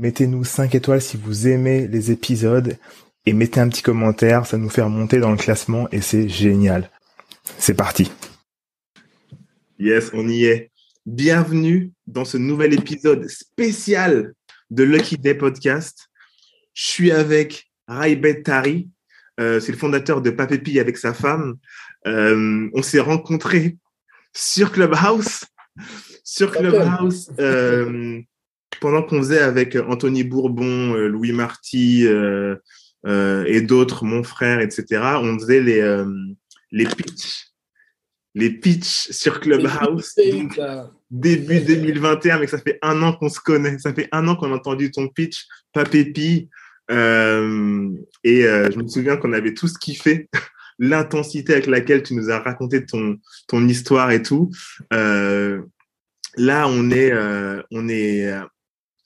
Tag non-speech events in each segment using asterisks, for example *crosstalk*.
mettez-nous 5 étoiles si vous aimez les épisodes et mettez un petit commentaire, ça nous fait remonter dans le classement et c'est génial. C'est parti. Yes, on y est. Bienvenue dans ce nouvel épisode spécial de Lucky Day Podcast. Je suis avec Raibet Tari, euh, c'est le fondateur de Papépi avec sa femme. Euh, on s'est rencontrés sur Clubhouse, sur Clubhouse, euh, pendant qu'on faisait avec Anthony Bourbon, Louis Marty et d'autres, mon frère, etc. On faisait les les pitchs, les pitchs sur Clubhouse. début 2021, mais ça fait un an qu'on se connaît. Ça fait un an qu'on a entendu ton pitch, Papépi. Euh, et euh, je me souviens qu'on avait tous kiffé *laughs* l'intensité avec laquelle tu nous as raconté ton, ton histoire et tout. Euh, là, on est, euh, on est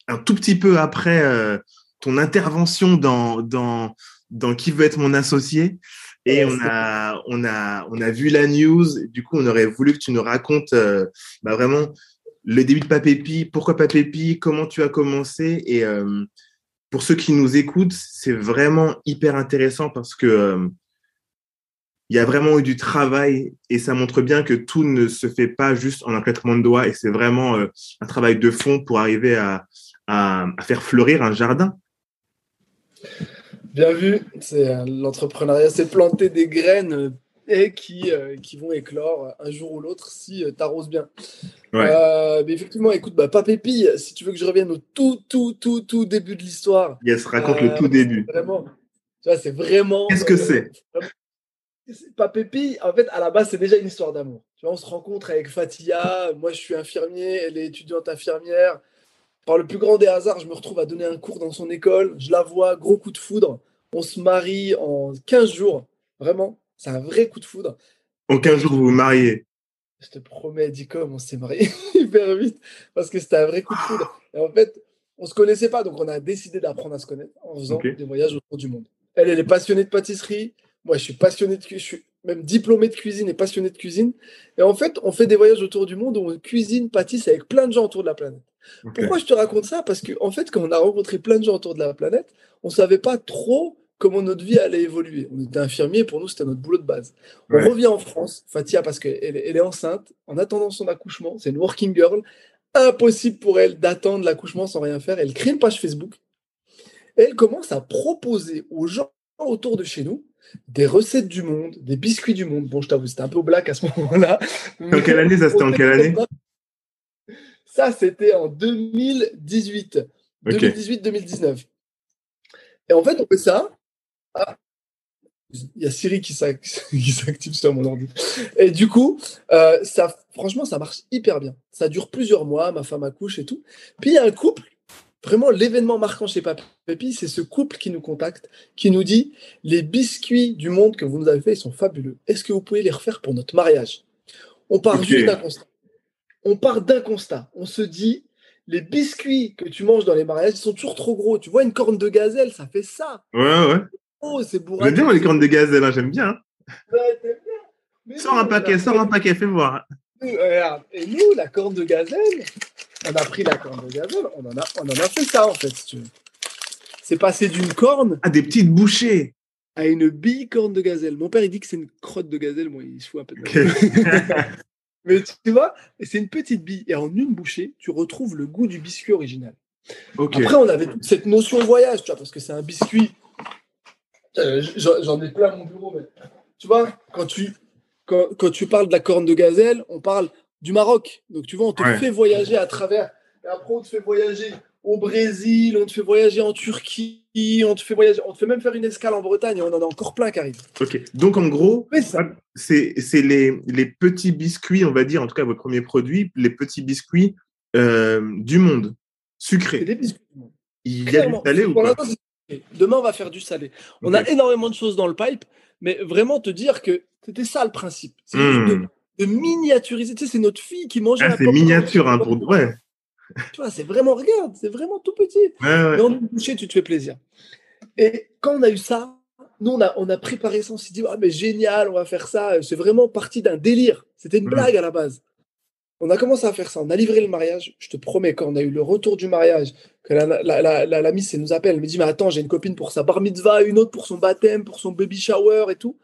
un tout petit peu après euh, ton intervention dans, dans, dans Qui veut être mon associé. Et on a, on, a, on a vu la news. Du coup, on aurait voulu que tu nous racontes bah, vraiment le début de Papépi, pourquoi Papépi, comment tu as commencé? Et pour ceux qui nous écoutent, c'est vraiment hyper intéressant parce que euh, il y a vraiment eu du travail et ça montre bien que tout ne se fait pas juste en un claquement de doigts. Et c'est vraiment euh, un travail de fond pour arriver à, à, faire fleurir un jardin. Bien vu, c'est euh, l'entrepreneuriat, c'est planter des graines et qui, euh, qui vont éclore un jour ou l'autre si euh, tu arroses bien. Euh, mais effectivement, écoute, bah, Papépi, si tu veux que je revienne au tout, tout, tout, tout début de l'histoire. Yes, raconte le tout début. Vraiment, tu vois, c'est vraiment. Qu'est-ce que c'est? Papépi, en fait, à la base, c'est déjà une histoire d'amour. Tu vois, on se rencontre avec Fatia. Moi, je suis infirmier, elle est étudiante infirmière. Par le plus grand des hasards, je me retrouve à donner un cours dans son école. Je la vois, gros coup de foudre. On se marie en 15 jours. Vraiment, c'est un vrai coup de foudre. En 15 jours, vous vous mariez Je te promets, Dicom, on s'est marié *laughs* hyper vite parce que c'était un vrai coup de foudre. Et en fait, on se connaissait pas, donc on a décidé d'apprendre à se connaître en faisant des voyages autour du monde. Elle, elle est passionnée de pâtisserie. Moi, je suis passionné de je suis même diplômé de cuisine et passionné de cuisine. Et en fait, on fait des voyages autour du monde où on cuisine, pâtisse avec plein de gens autour de la planète. Pourquoi je te raconte ça? Parce qu'en en fait, quand on a rencontré plein de gens autour de la planète, on savait pas trop comment notre vie allait évoluer. On était infirmier, pour nous, c'était notre boulot de base. On revient en France, Fatia, parce qu'elle elle est enceinte, en attendant son accouchement, c'est une working girl, impossible pour elle d'attendre l'accouchement sans rien faire. Elle crée une page Facebook et elle commence à proposer aux gens autour de chez nous des recettes du monde, des biscuits du monde. Bon, je t'avoue, c'était un peu black à ce moment-là. En quelle année ça C'était en quelle année? Ça, c'était en 2018. 2018-2019. Et en fait, on fait ça ah, il y a Siri *laughs* qui s'active sur mon ordi. Et du coup, euh, ça, franchement, ça marche hyper bien. Ça dure plusieurs mois, ma femme accouche et tout. Puis il y a un couple, vraiment l'événement marquant chez Papy, c'est ce couple qui nous contacte, qui nous dit les biscuits du monde que vous nous avez fait, ils sont fabuleux. Est-ce que vous pouvez les refaire pour notre mariage? On part juste d'un constat. On part d'un constat. On se dit les biscuits que tu manges dans les mariages, ils sont toujours trop gros. Tu vois une corne de gazelle, ça fait ça. Ouais, ouais. Oh, c'est bourré. J'aime bien les cornes de gazelle, hein, j'aime bien. Hein. Ouais, bien. Sors un paquet, sors un paquet, fais voir. Et nous, la corne de gazelle, on a pris la corne de gazelle, on en a, on en a fait ça en fait, si tu veux. C'est passé d'une corne. À des petites bouchées. À une bille corne de gazelle. Mon père, il dit que c'est une crotte de gazelle, moi, il se fout un peu de *laughs* Mais tu vois, c'est une petite bille. Et en une bouchée, tu retrouves le goût du biscuit original. Après, on avait cette notion de voyage, tu vois, parce que c'est un biscuit euh, j'en ai plein à mon bureau, mais tu vois, quand tu, quand, quand, tu parles de la corne de gazelle, on parle du Maroc. Donc, tu vois, on te fait voyager à travers. Et après, on te fait voyager au Brésil, on te fait voyager en Turquie, on te fait voyager, on te fait même faire une escale en Bretagne. On en a encore plein qui arrivent. Ok. Donc, en gros, c'est les, les, petits biscuits, on va dire, en tout cas, votre premier produit, les petits biscuits euh, du monde, sucrés. Des biscuits du monde. Il y a du salé ou pas Demain, on va faire du salé. On a énormément de choses dans le pipe, mais vraiment te dire que c'était ça le principe. C'est hmm. de, miniaturiser. Tu sais, c'est notre fille qui mange. Ah, c'est miniature, hein, pour. Ouais. Tu vois, c'est vraiment, regarde, c'est vraiment tout petit. Ouais, Mais on est couché, tu te fais plaisir. Et quand on a eu ça, nous, on a, on a préparé ça, on s'est dit, ah, mais génial, on va faire ça. C'est vraiment parti d'un délire. C'était une blague à la base. On a commencé à faire ça, on a livré le mariage. Je te promets, quand on a eu le retour du mariage, que la, la, la, la, miss elle nous appelle, elle me dit Mais attends, j'ai une copine pour sa bar mitzvah, une autre pour son baptême, pour son baby shower et tout.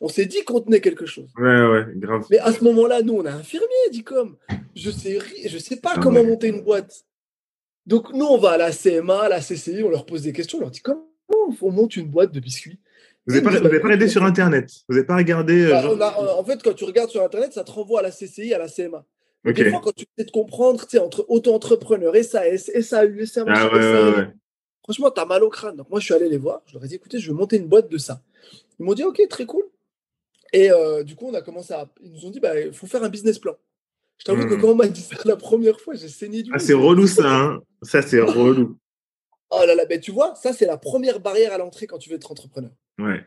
On s'est dit qu'on tenait quelque chose. Ouais, ouais, grave. Mais à ce moment-là, nous, on est infirmier, dit comme. Je sais, je sais pas ah comment monter une boîte. Donc, nous, on va à la CMA, à la CCI, on leur pose des questions, on leur dit Comment on monte une boîte de biscuits? Vous n'avez pas, pas regardé sur *laughs* Internet? Vous n'avez pas regardé euh, bah, En fait, quand tu regardes sur Internet, ça te renvoie à la CCI, à la CMA. Des fois, quand tu essaies de comprendre, tu sais, entre auto-entrepreneur, SAS, SAU, SAU, ah, ouais, franchement, tu as mal au crâne. Donc, moi, je suis allé les voir. Je leur ai dit, écoutez, je veux monter une boîte de ça. Ils m'ont dit, OK, très cool. Et euh, du coup, on a commencé à. Ils nous ont dit, bah, il faut faire un business plan. Je t'avoue que hmm. quand on m'a dit ça la première fois, j'ai saigné du Ah, c'est relou, ça. Hein ça, c'est relou. oh là là, ben, tu vois, ça, c'est la première barrière à l'entrée quand tu veux être entrepreneur. Ouais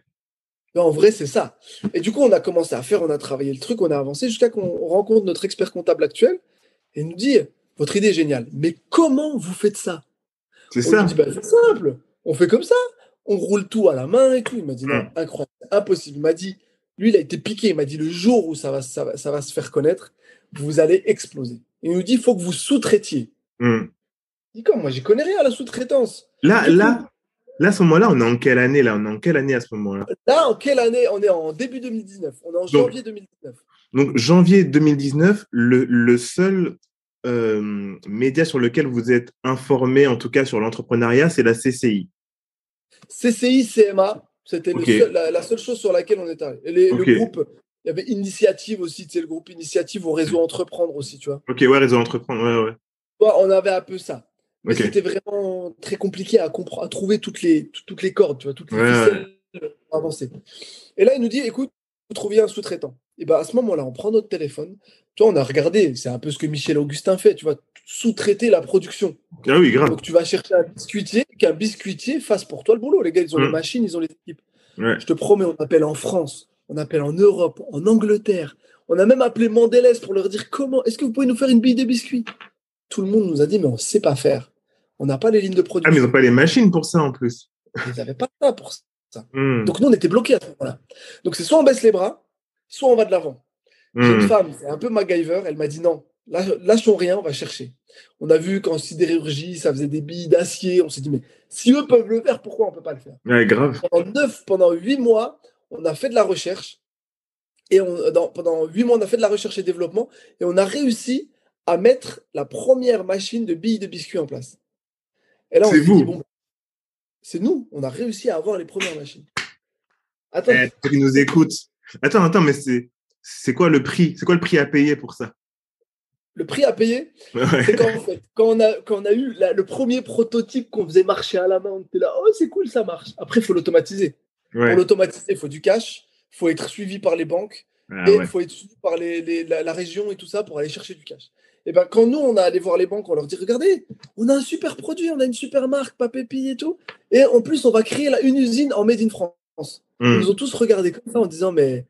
en vrai, c'est ça. Et du coup, on a commencé à faire, on a travaillé le truc, on a avancé jusqu'à qu'on rencontre notre expert comptable actuel et il nous dit Votre idée est géniale, mais comment vous faites ça? C'est ça. Dit, bah, c'est simple, on fait comme ça, on roule tout à la main et tout. Il m'a dit Non, incroyable, impossible. Il m'a dit Lui, il a été piqué. Il m'a dit Le jour où ça va, ça va, se faire connaître, vous allez exploser. Il nous dit Il faut que vous sous-traitiez. Hmm. Il dit Comme Moi, j'y connais rien à la sous-traitance. Là, là, Là, à ce moment-là, on est en quelle année là? On est en quelle année à ce moment-là? Là, en quelle année? On est en début 2019. On est en janvier 2019. Donc, janvier 2019, le, seul euh, média sur lequel vous êtes informé, en tout cas sur l'entrepreneuriat, c'est la CCI. CCI, CMA, c'était la, seule chose sur laquelle on est arrivé. Le groupe, il y avait Initiative aussi, tu sais, le groupe Initiative au réseau Entreprendre aussi, tu vois. Ok, ouais, réseau Entreprendre, ouais, ouais. on avait un peu ça. Mais c'était vraiment très compliqué à, trouver toutes les, toutes les cordes, tu vois, toutes les ficelles pour avancer. Et là, il nous dit, écoute, vous trouviez un sous-traitant. Et bien, à ce moment-là, on prend notre téléphone. Tu vois, on a regardé, c'est un peu ce que Michel Augustin fait, tu vois, sous-traiter la production. Ah oui, grave. Donc, tu vas chercher un biscuitier, qu'un biscuitier fasse pour toi le boulot. Les gars, ils ont les machines, ils ont les équipes. Je te promets, on appelle en France, on appelle en Europe, en Angleterre. On a même appelé Mandélès pour leur dire comment, est-ce que vous pouvez nous faire une bille de biscuits? Tout le monde nous a dit, mais on ne sait pas faire. On n'a pas les lignes de production. Ah, mais ils n'ont pas les machines pour ça en plus. Ils n'avaient pas ça pour ça. *laughs* Hmm. Donc nous, on était bloqués à ce moment-là. Donc c'est soit on baisse les bras, soit on va de l'avant. J'ai une hmm. femme, c'est un peu MacGyver, elle m'a dit non, lâchons rien, on va chercher. On a vu qu'en sidérurgie, ça faisait des billes d'acier. On s'est dit, mais si eux peuvent le faire, pourquoi on ne peut pas le faire? Ouais, grave. Pendant neuf, pendant huit mois, on a fait de la recherche. Et on, pendant huit mois, on a fait de la recherche et développement. Et on a réussi à mettre la première machine de billes de biscuits en place. Et là, on c'est vous. bon, c'est nous. On a réussi à avoir les premières machines. Attends. Eh, qui nous écoute. Attends, attends, mais c'est, c'est quoi le prix? C'est quoi le prix à payer pour ça? Le prix à payer, c'est quand, fait, quand, on a, quand on a eu le premier prototype qu'on faisait marcher à la main, on était là, oh, c'est cool, ça marche. Après, il faut l'automatiser. Pour l'automatiser, il faut du cash, il faut être suivi par les banques, ah et il faut être suivi par les, la, la, région et tout ça pour aller chercher du cash. Et ben quand nous, on a allé voir les banques, on leur dit regardez, on a un super produit, on a une super marque, Papépi et tout. Et en plus, on va créer là, une usine en Made in France. Ils hmm. nous ont tous regardé comme ça en disant mais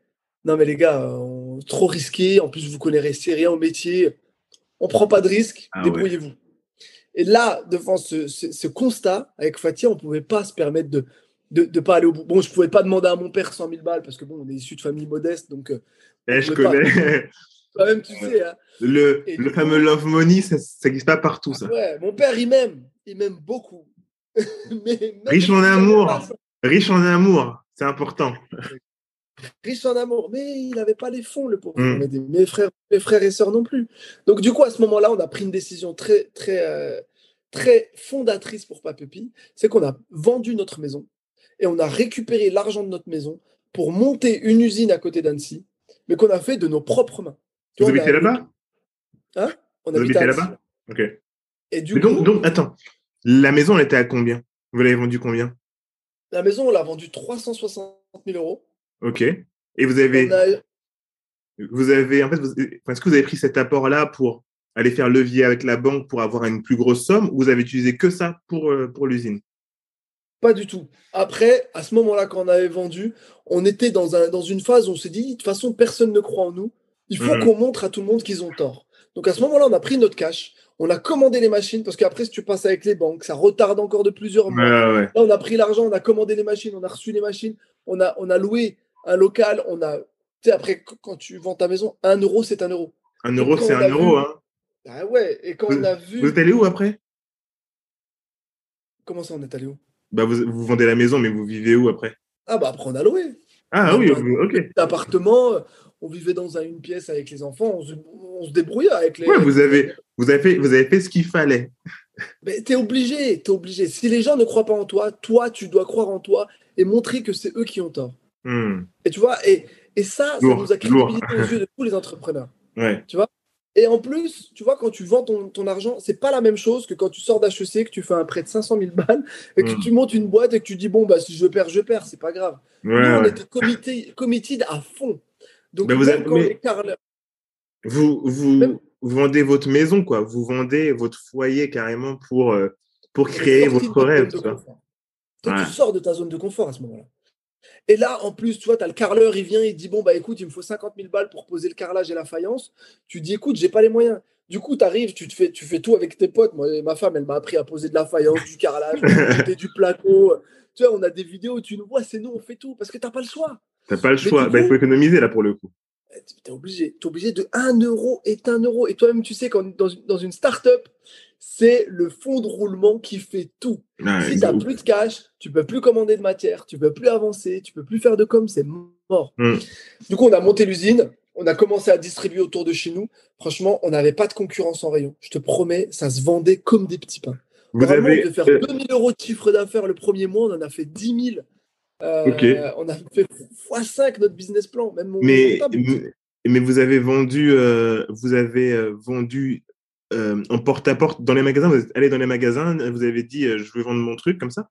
non, mais les gars, trop risqué. En plus, vous connaissez rien au métier. On prend pas de risque, ah débrouillez-vous. Et là, devant ce, constat, avec Fatia, on ne pouvait pas se permettre de ne pas aller au bout. Bon, je ne pouvais pas demander à mon père 100 000 balles parce que bon, on est issu de famille modeste, donc. Euh, eh, je connais. *laughs* même, tu sais. Hein. Le, le fameux love money, ça n'existe pas partout, ça. Ouais, mon père, il m'aime. Il m'aime beaucoup. *laughs* riche en amour. Riche en amour. C'est important. Riche en amour. Mais il n'avait pas les fonds, le pauvre. Mm. Mes, frères, mes frères et sœurs non plus. Donc, du coup, à ce moment-là, on a pris une décision très, très, euh, très fondatrice pour Papépi. C'est qu'on a vendu notre maison et on a récupéré l'argent de notre maison pour monter une usine à côté d'Annecy, mais qu'on a fait de nos propres mains. Vous habitez là-bas? Hein? On Vous habitez là-bas? Ok. Et du coup, donc, attends, la maison, elle était à combien? Vous l'avez vendue combien? La maison, on l'a vendue 360 000 euros. Ok. Et vous avez. Vous avez. En fait, est-ce que vous avez pris cet apport-là pour aller faire levier avec la banque pour avoir une plus grosse somme ou vous avez utilisé que ça pour, euh, pour l'usine? Pas du tout. Après, à ce moment-là, quand on avait vendu, on était dans, un, dans une phase où on s'est dit, de toute façon, personne ne croit en nous. Il faut mhm. qu'on montre à tout le monde qu'ils ont tort. Donc à ce moment-là, on a pris notre cash, on a commandé les machines, parce qu'après, si tu passes avec les banques, ça retarde encore de plusieurs mois. Là, on a pris l'argent, on a commandé les machines, on a reçu les machines, on a, on a loué un local, on a. Tu sais, après, quand tu vends ta maison, un euro, c'est un euro. Un euro, c'est un euro, hein. Ah ouais, et quand on a vu. Vous êtes allé où après? Comment ça, on est allé où? Bah, vous, vendez la maison, mais vous vivez où après? Ah, bah après, on a loué. Ah oui, ok. Appartement, on vivait dans une pièce avec les enfants, on se, débrouillait avec les. Ouais, vous avez, vous avez, fait, vous avez fait ce qu'il fallait. Mais t'es obligé, t'es obligé. Si les gens ne croient pas en toi, toi, tu dois croire en toi et montrer que c'est eux qui ont tort. Hmm. Et tu vois, et, et ça, ça nous a crédibilisé aux yeux de tous les entrepreneurs. Ouais. Tu vois? Et en plus, tu vois, quand tu vends ton, ton argent, c'est pas la même chose que quand tu sors d'HEC, que tu fais un prêt de 500 000 balles et que hmm. tu montes une boîte et que tu dis, bon, bah, si je perds, je perds, c'est pas grave. Nous, on était committed, committed à fond. Donc, vous, vous, vous, vendez votre maison, quoi. Vous vendez votre foyer carrément pour, euh, pour créer votre rêve. Tu, tu sors de ta zone de confort à ce moment-là. Et là, en plus, tu vois, tu as le carreleur, il vient, il dit Bon, bah écoute, il me faut 50 000 balles pour poser le carrelage et la faïence. Tu dis Écoute, j'ai pas les moyens. Du coup, tu arrives, tu, te fais, tu fais tout avec tes potes. Moi, ma femme, elle m'a appris à poser de la faïence, du carrelage, *laughs* du placo. Tu vois, on a des vidéos où tu nous vois, c'est nous, on fait tout parce que tu n'as pas le choix. Tu n'as pas le choix. Bah, il faut économiser là pour le coup. Eh, tu es obligé. Tu es obligé de 1 euro est 1 euro. Et toi-même, tu sais, quand dans, dans une start-up, c'est le fond de roulement qui fait tout. si tu n'as plus de cash, tu peux plus commander de matière, tu peux plus avancer, tu peux plus faire de com, c'est mort. Hmm. Du coup, on a monté l'usine, on a commencé à distribuer autour de chez nous. Franchement, on n'avait pas de concurrence en rayon. Je te promets, ça se vendait comme des petits pains. Vous avez de faire 2000 euros de chiffre d'affaires le premier mois, on en a fait 10 000. Euh, on a fait x5 notre business plan. Même mais, mais, vous avez vendu, euh, vous avez euh, vendu euh, en porte-à-porte dans les magasins Vous êtes allé dans les magasins, vous avez dit euh, je veux vendre mon truc comme ça?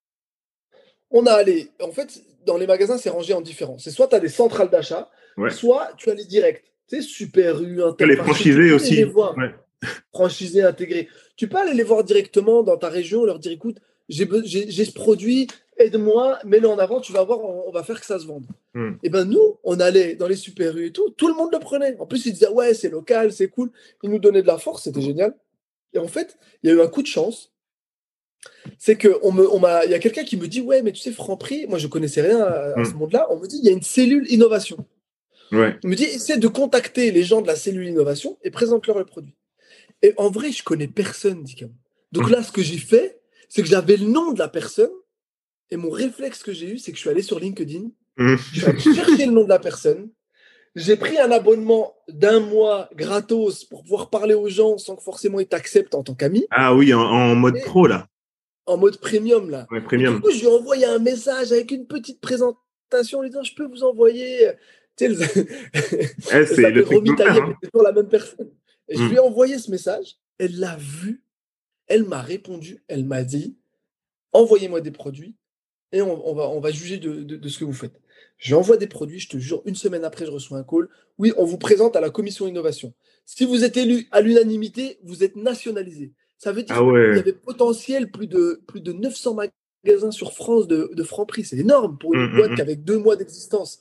On a allé. En fait, dans les magasins, c'est rangé en différents. C'est soit tu as des centrales d'achat, soit tu as les directs. Tu sais, Super U, Les franchisés aussi. Les *laughs* Franchisés intégrés. Tu peux aller les voir directement dans ta région, leur dire écoute, j'ai ce produit, aide-moi, mets-le en avant, tu vas voir, on, va faire que ça se vende. Hmm. Et ben nous, on allait dans les super rues et tout, tout le monde le prenait. En plus, ils disaient ouais, c'est local, c'est cool. Ils nous donnaient de la force, c'était génial. Et en fait, il y a eu un coup de chance. C'est que on me, on m'a, il y a quelqu'un qui me dit ouais, mais tu sais Franprix, moi je connaissais rien à, ce hmm. monde-là. On me dit il y a une cellule innovation. Ouais. Il me dit essaie de contacter les gens de la cellule innovation et présente-leur le produit. Et en vrai, je connais personne, dit Donc hmm. là, ce que j'ai fait, c'est que j'avais le nom de la personne et mon réflexe que j'ai eu, c'est que je suis allé sur LinkedIn, mmh. je suis allé chercher le nom de la personne, j'ai pris un abonnement d'un mois gratos pour pouvoir parler aux gens sans que forcément ils t'acceptent en tant qu'ami. Ah oui, en, mode pro là. En mode premium là. Ouais, premium. du coup, je lui ai envoyé un message avec une petite présentation en lui disant Je peux vous envoyer. Tu sais, eh, *laughs* c'est le truc hein. toujours la même personne. Et je mmh. lui ai envoyé ce message. Elle l'a vu. Elle m'a répondu. Elle m'a dit Envoyez-moi des produits et on, va, on va juger de, ce que vous faites. J'envoie des produits, je te jure, une semaine après, je reçois un call. Oui, on vous présente à la commission innovation. Si vous êtes élu à l'unanimité, vous êtes nationalisé. Ça veut dire ah qu'il y avait potentiel plus de, plus de 900 magasins sur France de, de Franprix. C'est énorme pour une mmh, mmh, boîte mmh. qui avec deux mois d'existence.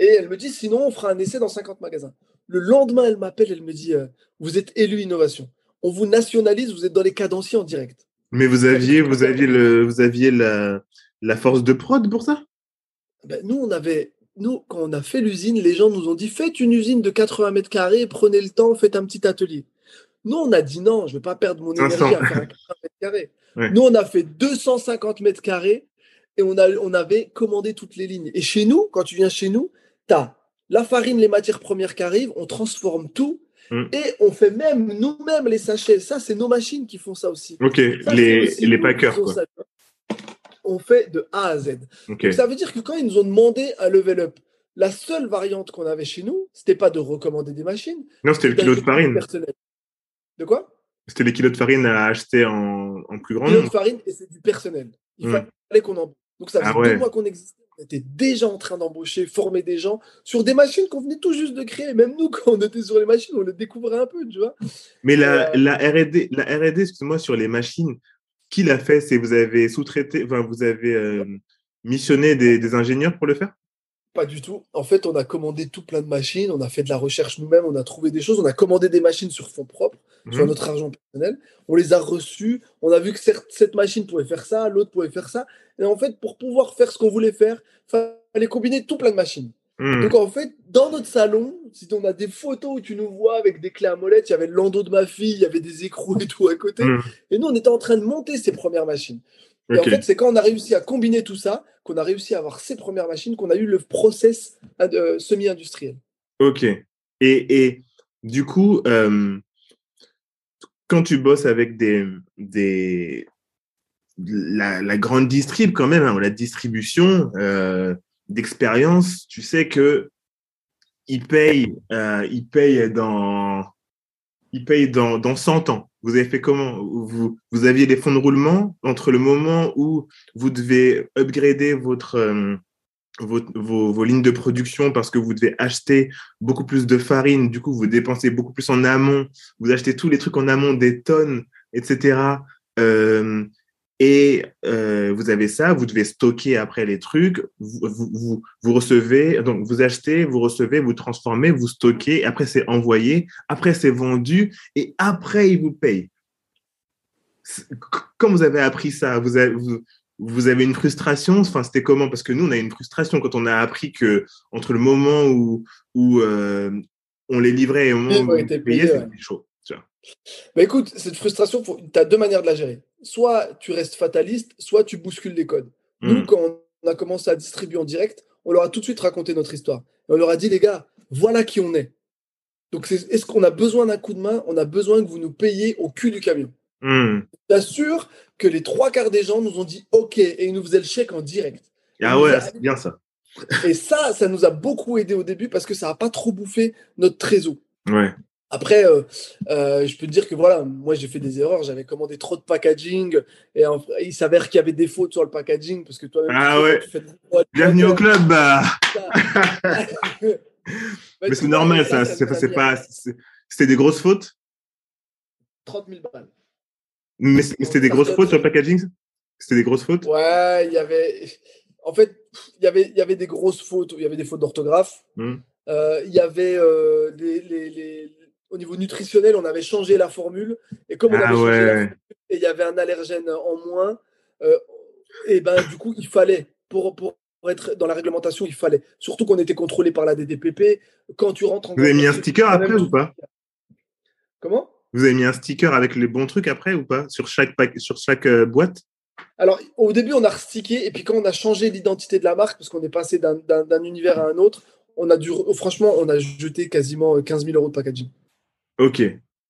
Et elle me dit, sinon, on fera un essai dans 50 magasins. Le lendemain, elle m'appelle, elle me dit, euh, vous êtes élu innovation. On vous nationalise, vous êtes dans les cadenciers en direct. Mais vous aviez, vous aviez, le, vous aviez la, la force de prod pour ça? Ben, Nous, on avait, nous, quand on a fait l'usine, les gens nous ont dit faites une usine de 80 mètres carrés, prenez le temps, faites un petit atelier. Nous, on a dit non, je ne vais pas perdre mon énergie à faire un 80 mètres carrés. *laughs* Nous, on a fait 250 mètres carrés et on, a, on avait commandé toutes les lignes. Et chez nous, quand tu viens chez nous, tu as la farine, les matières premières qui arrivent, on transforme tout. Mm. Et on fait même nous-mêmes les sachets. Ça, c'est nos machines qui font ça aussi. Ok, les, les packers. Quoi on fait de A à Z. ça veut dire que quand ils nous ont demandé un level up, la seule variante qu'on avait chez nous, c'était pas de recommander des machines. Non, c'était le kilo de farine. De quoi? C'était les kilos de farine à acheter en, plus grand. Kilos de farine et c'est du personnel. Il hmm. fallait qu'on embauche. Donc ça ah faisait deux mois qu'on existait. On était déjà en train d'embaucher, former des gens sur des machines qu'on venait tout juste de créer. Même nous, *laughs* quand on était sur les machines, on les découvrait un peu, tu vois. Mais la, euh, la R&D, la R&D, excuse-moi, sur les machines, qui l'a fait? C'est vous avez sous-traité, enfin, vous avez euh, missionné des, ingénieurs pour le faire? Pas du tout. En fait, on a commandé tout plein de machines, on a fait de la recherche nous-mêmes, on a trouvé des choses, on a commandé des machines sur fonds propres, sur mhm. notre argent personnel. On les a reçues, on a vu que cette machine pouvait faire ça, l'autre pouvait faire ça. Et en fait, pour pouvoir faire ce qu'on voulait faire, il fallait combiner tout plein de machines. Hmm. Donc en fait, dans notre salon, si on a des photos où tu nous vois avec des clés à molette, il y avait le landau de ma fille, il y avait des écrous et tout à côté. Hmm. Et nous, on était en train de monter ces premières machines. Et en fait, c'est quand on a réussi à combiner tout ça, qu'on a réussi à avoir ces premières machines, qu'on a eu le process euh, semi-industriel. Ok. Et, et du coup, euh, quand tu bosses avec des, des la, grande distrib quand même, hein, la distribution, euh, d'expérience, tu sais que il paye, euh, dans, il paye dans, dans 100 ans. Vous avez fait comment? Vous, aviez des fonds de roulement entre le moment où vous devez upgrader votre, euh, vos, lignes de production parce que vous devez acheter beaucoup plus de farine, du coup vous dépensez beaucoup plus en amont, vous achetez tous les trucs en amont, des tonnes, etc. et euh, vous avez ça, vous devez stocker après les trucs, vous, vous, vous, recevez, donc vous achetez, vous recevez, vous transformez, vous stockez, après c'est envoyé, après c'est vendu, et après ils vous payent. Quand vous avez appris ça, vous avez, vous, avez une frustration, enfin c'était comment? Parce que nous on a une frustration quand on a appris que entre le moment où, où euh, on les livrait et le moment où on les payait, c'était chaud. Mais écoute, cette frustration, tu as deux manières de la gérer. Soit tu restes fataliste, soit tu bouscules les codes. Nous, hmm. quand on a commencé à distribuer en direct, on leur a tout de suite raconté notre histoire. Et on leur a dit, les gars, voilà qui on est. Donc, est-ce qu'on a besoin d'un coup de main? On a besoin que vous nous payiez au cul du camion. Mmh. J'assure que les trois quarts des gens nous ont dit OK et ils nous faisaient le chèque en direct. Ah ouais, c'est bien ça. Et ça, ça nous a beaucoup aidé au début parce que ça n'a pas trop bouffé notre trésor. Ouais. Après, euh, euh, je peux te dire que voilà, moi j'ai fait des erreurs, j'avais commandé trop de packaging et il s'avère qu'il y avait des fautes sur le packaging parce que toi-même. Ah ouais. Bienvenue au club. Bah. *laughs* *laughs* Mais c'est normal, ça. C'est pas. C'était des grosses fautes? 30 000 balles. Mais c'était des grosses fautes sur le packaging. C'était des grosses fautes? Ouais, il y avait. En fait, il y avait, il y avait des grosses fautes. Il y avait des fautes d'orthographe. Hmm. Euh, il y avait les, les au niveau nutritionnel, on avait changé la formule. Et comme on ah avait changé la formule, et il y avait un allergène en moins, euh, et ben du coup, il fallait, pour, pour être dans la réglementation, il fallait. Surtout qu'on était contrôlé par la DDPP. Quand tu rentres en. Vous avez mis un sticker après ou pas? Comment? Vous avez mis un sticker avec les bons trucs après ou pas? Sur chaque, sur chaque euh, boîte? Alors, au début, on a restiqué, et puis quand on a changé l'identité de la marque, parce qu'on est passé d'un univers à un autre, on a dû, franchement, on a jeté quasiment 15 000 euros de packaging. Ok,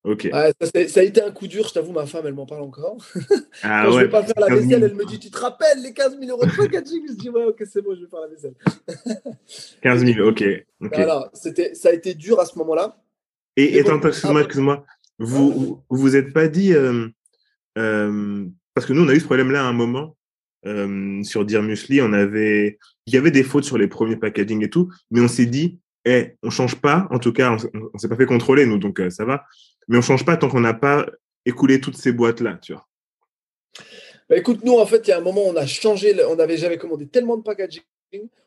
ok. ça, a été un coup dur, je t'avoue, ma femme, elle m'en parle encore. *laughs* Ah Quand je vais pas faire la vaisselle, elle me dit Tu te rappelles les 15 000 euros de packaging? Je dis Ouais, ok, c'est bon, je vais faire la vaisselle. *laughs* 15 000, ok. Voilà, ça a été dur à ce moment-là. Et, et attends, excuse-moi, excuse-moi. Vous, vous vous êtes pas dit. Euh, euh, parce que nous, on a eu ce problème-là à un moment. Euh, sur Dear Musli, on avait, il y avait des fautes sur les premiers packaging et tout, mais on s'est dit, eh, on change pas, en tout cas, on, s'est pas fait contrôler, nous, donc euh, ça va, mais on change pas tant qu'on n'a pas écoulé toutes ces boîtes-là, tu vois. Bah, écoute, nous, en fait, il y a un moment, on a changé, on avait, j'avais commandé tellement de packaging,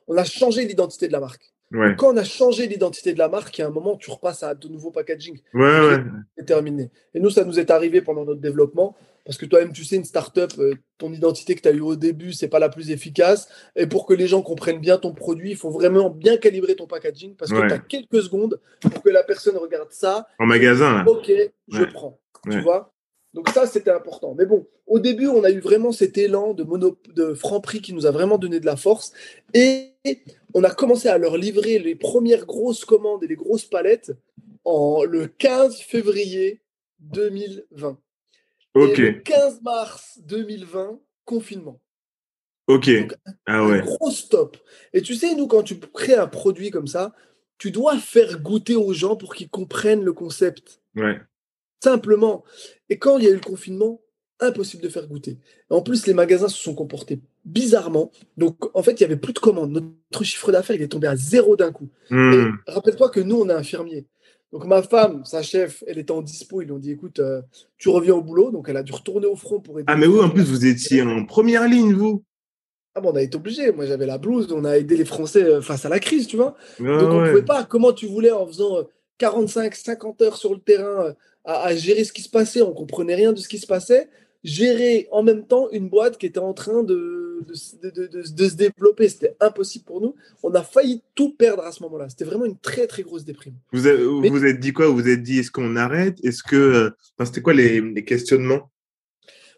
on a changé l'identité de la marque. Quand on a changé l'identité de la marque, il y a un moment, tu repasses à de nouveaux packaging. Ouais, ouais. C'est terminé. Et nous, ça nous est arrivé pendant notre développement. Parce que toi-même, tu sais, une startup, euh, ton identité que tu as eue au début, c'est pas la plus efficace. Et pour que les gens comprennent bien ton produit, il faut vraiment bien calibrer ton packaging parce que tu as quelques secondes pour que la personne regarde ça. En magasin. Ok, je prends. Tu vois? Donc ça, c'était important. Mais bon, au début, on a eu vraiment cet élan de, mono, de franc prix qui nous a vraiment donné de la force. Et on a commencé à leur livrer les premières grosses commandes et les grosses palettes en le 15 février 2020. Ok. le 15 mars 2020, confinement. Ok. ah ouais. gros stop. Et tu sais, nous, quand tu crées un produit comme ça, tu dois faire goûter aux gens pour qu'ils comprennent le concept. Ouais. Simplement. Et quand il y a eu le confinement, impossible de faire goûter. en plus, les magasins se sont comportés bizarrement. Donc, en fait, il n'y avait plus de commandes. Notre chiffre d'affaires, il est tombé à zéro d'un coup. Hmm. Rappelle-toi que nous, on est infirmiers. Donc ma femme, sa chef, elle était en dispo. Ils lui ont dit écoute, euh, tu reviens au boulot. Donc elle a dû retourner au front pour aider. Ah, mais oui, en plus, vous étiez en première ligne, vous. Ah bon, on a été obligé. Moi, j'avais la blouse. On a aidé les Français euh, face à la crise, tu vois. Donc on ne pouvait pas. Comment tu voulais en faisant 45, 50 heures sur le terrain à, à, gérer ce qui se passait? On comprenait rien de ce qui se passait. Gérer en même temps une boîte qui était en train de de, se développer. C'était impossible pour nous. On a failli tout perdre à ce moment-là. C'était vraiment une très, très grosse déprime. Vous vous, êtes dit quoi? Vous vous êtes dit, est-ce qu'on arrête? Est-ce que. Euh, c'était quoi les, questionnements?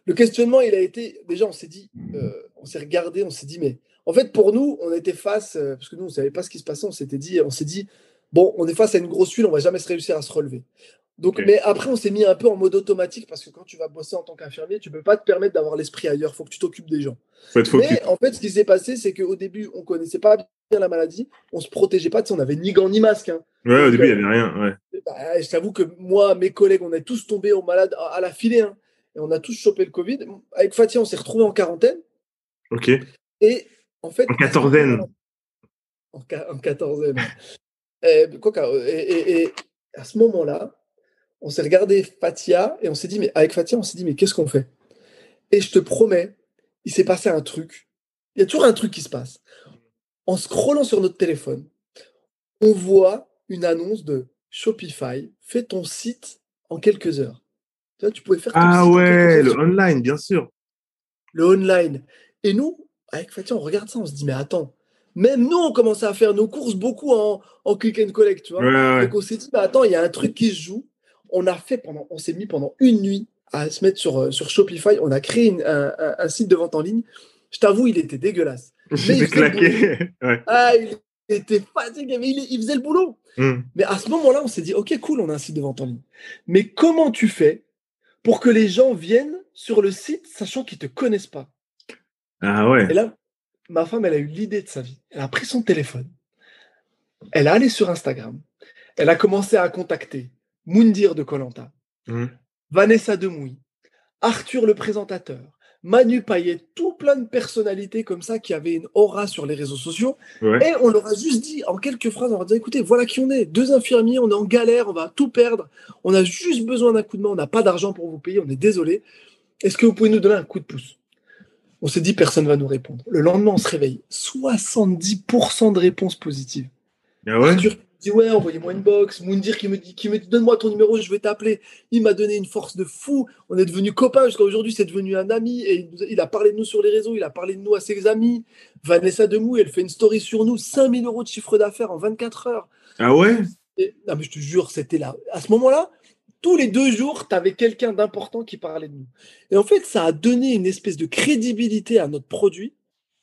Le questionnement, il a été. Déjà, on s'est dit, euh, on s'est regardé, on s'est dit, mais. En fait, pour nous, on était face, euh, parce que nous, on ne savait pas ce qui se passait, on s'était dit, on s'est dit, bon, on est face à une grosse huile, on va jamais se réussir à se relever. Donc, mais après, on s'est mis un peu en mode automatique parce que quand tu vas bosser en tant qu'infirmier, tu peux pas te permettre d'avoir l'esprit ailleurs. Il faut que tu t'occupes des gens. mais en fait, ce qui s'est passé, c'est qu'au début, on connaissait pas bien la maladie, on se protégeait pas, on avait ni gants ni masque. Hein. Ouais, au début, il n'y avait rien. Ouais. Bah, je t'avoue que moi, mes collègues, on est tous tombés au malade à la filée. Hein, et on a tous chopé le Covid. Avec Fatia, on s'est retrouvés en quarantaine. Ok. Et en fait. En quatorzaine. En, en quatorzaine. *laughs* et, quoi, et, et à ce moment-là, on s'est regardé Fatia et on s'est dit, mais avec Fatia, on s'est dit, mais qu'est-ce qu'on fait? Et je te promets, il s'est passé un truc. Il y a toujours un truc qui se passe. En scrollant sur notre téléphone, on voit une annonce de Shopify, fais ton site en quelques heures. Tu, vois, tu pouvais faire ton Ah ouais, le online, bien sûr. Le online. Et nous, avec Fatia, on regarde ça, on se dit, mais attends, même nous, on commençait à faire nos courses beaucoup en, en click and collect, tu vois. Donc on s'est dit, mais attends, il y a un truc qui se joue on a fait pendant, on s'est mis pendant une nuit à se mettre sur, euh, sur Shopify. On a créé un, site de vente en ligne. Je t'avoue, il était dégueulasse. *laughs* Mais claqué. *laughs* Ah, il était fatigué, mais il, faisait le boulot. Hmm. Mais à ce moment-là, on s'est dit, OK, cool, on a un site de vente en ligne. Mais comment tu fais pour que les gens viennent sur le site sachant qu'ils ne te connaissent pas? Ah ouais. Et là, ma femme, elle a eu l'idée de sa vie. Elle a pris son téléphone. Elle est allée sur Instagram. Elle a commencé à contacter Moundir de Colanta, mmh. Vanessa Demouy, Arthur le présentateur, Manu Payet, tout plein de personnalités comme ça qui avaient une aura sur les réseaux sociaux. Et on leur a juste dit en quelques phrases, on leur a dit écoutez, voilà qui on est, deux infirmiers, on est en galère, on va tout perdre, on a juste besoin d'un coup de main, on n'a pas d'argent pour vous payer, on est désolé. Est-ce que vous pouvez nous donner un coup de pouce? On s'est dit personne ne va nous répondre. Le lendemain, on se réveille, 70% de réponses positives. Ah ouais? Dit ouais, envoyez-moi une box. Moundir qui me dit, qui me dit donne-moi ton numéro, je vais t'appeler. Il m'a donné une force de fou. On est devenus copains jusqu'à aujourd'hui, c'est devenu un ami et il, a parlé de nous sur les réseaux, il a parlé de nous à ses amis. Vanessa Demou, elle fait une story sur nous, 5000 euros de chiffre d'affaires en 24 heures. Ah ouais? Non, mais je te jure, c'était là. À ce moment-là, tous les deux jours, tu avais quelqu'un d'important qui parlait de nous. Et en fait, ça a donné une espèce de crédibilité à notre produit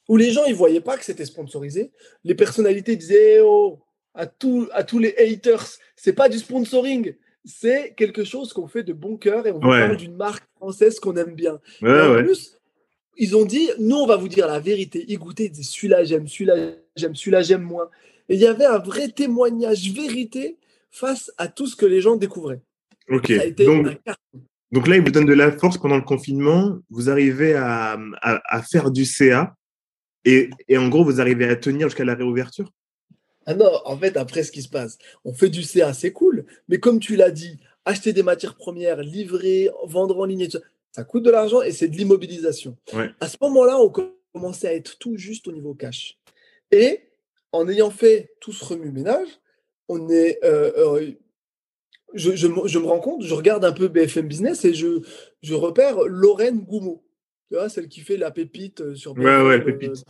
où les gens, ils voyaient pas que c'était sponsorisé. Les personnalités disaient, eh oh, à, à tous les haters. C'est pas du sponsoring, c'est quelque chose qu'on fait de bon cœur et on parle d'une marque française qu'on aime bien. en plus, ils ont dit, nous, on va vous dire la vérité. Ils goûtaient, ils disaient, celui-là j'aime, celui-là j'aime, celui-là j'aime moins. Et il y avait un vrai témoignage vérité face à tout ce que les gens découvraient. Ok. donc, donc, là, ils vous donnent de la force pendant le confinement. Vous arrivez à, à, faire du CA et, et en gros, vous arrivez à tenir jusqu'à la réouverture? Ah non, en fait, après, ce qui se passe, on fait du CA, c'est cool. Mais comme tu l'as dit, acheter des matières premières, livrer, vendre en ligne, ça coûte de l'argent et c'est de l'immobilisation. À ce moment-là, on commençait à être tout juste au niveau cash. Et en ayant fait tout ce remue-ménage, on est. Euh, euh, je, me rends compte, je regarde un peu BFM Business et je, je repère Lorraine Goumeau. Tu vois, celle qui fait la pépite euh, sur BFM. Ouais, ouais, pépite.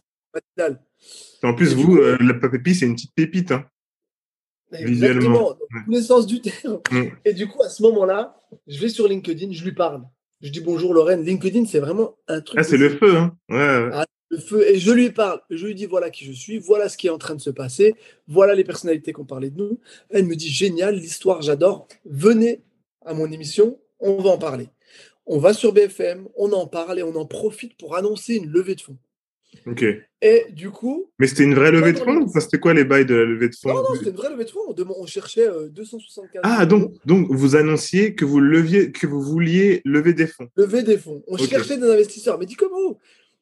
En plus, vous, euh, la pépite, c'est une petite pépite. Hein, visuellement. dans tous les sens du terme. Mm. Et du coup, à ce moment-là, je vais sur LinkedIn, je lui parle. Je dis bonjour Lorraine. LinkedIn, c'est vraiment un truc. Ah, c'est le feu, hein. Ouais, ah, le feu. Et je lui parle. Je lui dis voilà qui je suis, voilà ce qui est en train de se passer, voilà les personnalités qui ont parlé de nous. Elle me dit génial, l'histoire, j'adore. Venez à mon émission, on va en parler. On va sur BFM, on en parle et on en profite pour annoncer une levée de fonds. Ok. Et du coup. Mais c'était une vraie levée de fonds C'était quoi les bails de la levée de fonds? Non, non, c'était une vraie levée de fonds. On, cherchait 275 euh, Ah, donc, donc vous annonciez que vous, leviez, que vous vouliez lever des fonds Lever des fonds. On cherchait des investisseurs. Mais dis comment?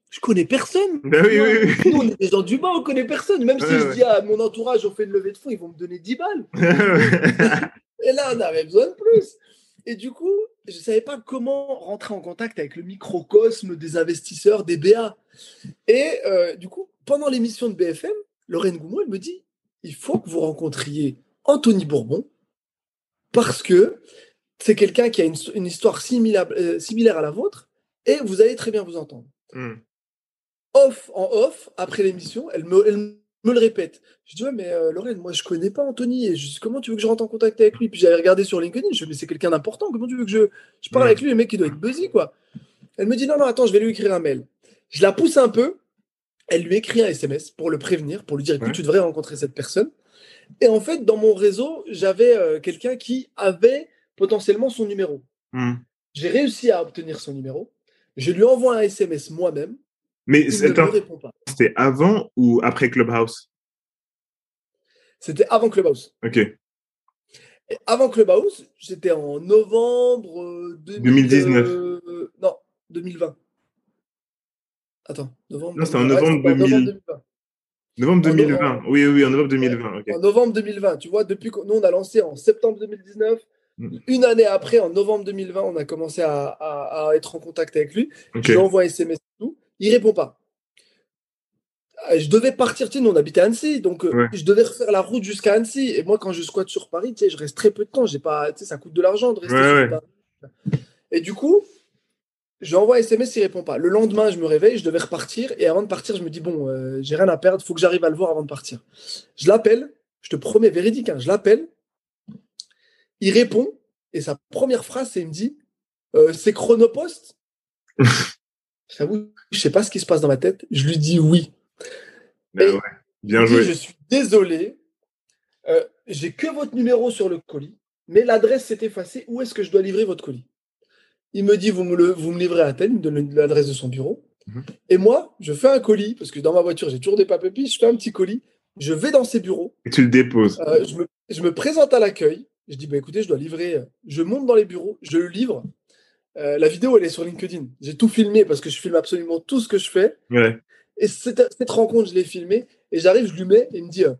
Je connais personne. Ben oui, oui, oui. Nous, on est des gens du bas, on connaît personne. Même si je dis à mon entourage, on fait une levée de fonds, ils vont me donner 10 balles. *laughs* Et là, on avait besoin de plus. Et du coup, je ne savais pas comment rentrer en contact avec le microcosme des investisseurs, des BA. Et euh, du coup, pendant l'émission de BFM, Lorraine Goumou, elle me dit il faut que vous rencontriez Anthony Bourbon parce que c'est quelqu'un qui a une, histoire similaire, euh, similaire, à la vôtre et vous allez très bien vous entendre. Hmm. Off en off, après l'émission, elle me, elle me le répète. Je dis, ouais, mais euh, Lorraine, moi, je connais pas Anthony. Et je dis, comment tu veux que je rentre en contact avec lui? Puis j'avais regardé sur LinkedIn. Je dis, mais c'est quelqu'un d'important. Comment tu veux que je, je parle avec lui Le mec, il doit être busy, quoi. Elle me dit, non, non, attends, je vais lui écrire un mail. Je la pousse un peu. Elle lui écrit un SMS pour le prévenir, pour lui dire, écoute, tu devrais rencontrer cette personne. Et en fait, dans mon réseau, j'avais euh, quelqu'un qui avait potentiellement son numéro. Hmm. J'ai réussi à obtenir son numéro. Je lui envoie un SMS moi-même. Mais c'était avant ou après Clubhouse C'était avant Clubhouse. Ok. Et avant Clubhouse, j'étais en novembre 2019. Euh, euh, non, 2020. Attends, novembre. Non, c'était en novembre, 2020. Novembre 2020. Oui, oui, en novembre 2020. En novembre 2020. Tu vois, depuis que nous, on a lancé en septembre 2019. Mm. Une année après, en novembre 2020, on a commencé à, être en contact avec lui. Je lui envoie SMS et tout. Il répond pas. Euh, je devais partir, tu sais, nous on habitait à Annecy, donc euh, je devais refaire la route jusqu'à Annecy. Et moi, quand je squatte sur Paris, tu sais, je reste très peu de temps. J'ai pas, tu sais, ça coûte de l'argent de rester sur Paris. Et du coup, je lui envoie un SMS, il répond pas. Le lendemain, je me réveille, je devais repartir. Et avant de partir, je me dis, bon, euh, j'ai rien à perdre, faut que j'arrive à le voir avant de partir. Je l'appelle, je te promets, véridique, hein, je l'appelle. Il répond, et sa première phrase, c'est il me dit, c'est Chronopost? *laughs* J'avoue, je sais pas ce qui se passe dans ma tête. Je lui dis oui. Ben bien joué. je suis désolé. Euh, j'ai que votre numéro sur le colis, mais l'adresse s'est effacée. Où est-ce que je dois livrer votre colis? Il me dit vous me, le, vous me livrez à Athènes, il me donne l'adresse de son bureau. Mhm. Et moi, je fais un colis, parce que dans ma voiture, j'ai toujours des papépis, je fais un petit colis, je vais dans ses bureaux. Et tu le déposes. Euh, je, me, présente à l'accueil, je dis bah, écoutez, je dois livrer, je monte dans les bureaux, je le livre. Euh, la vidéo, elle est sur LinkedIn. J'ai tout filmé parce que je filme absolument tout ce que je fais. Et cette, rencontre, je l'ai filmée. Et j'arrive, je lui mets et il me dit euh,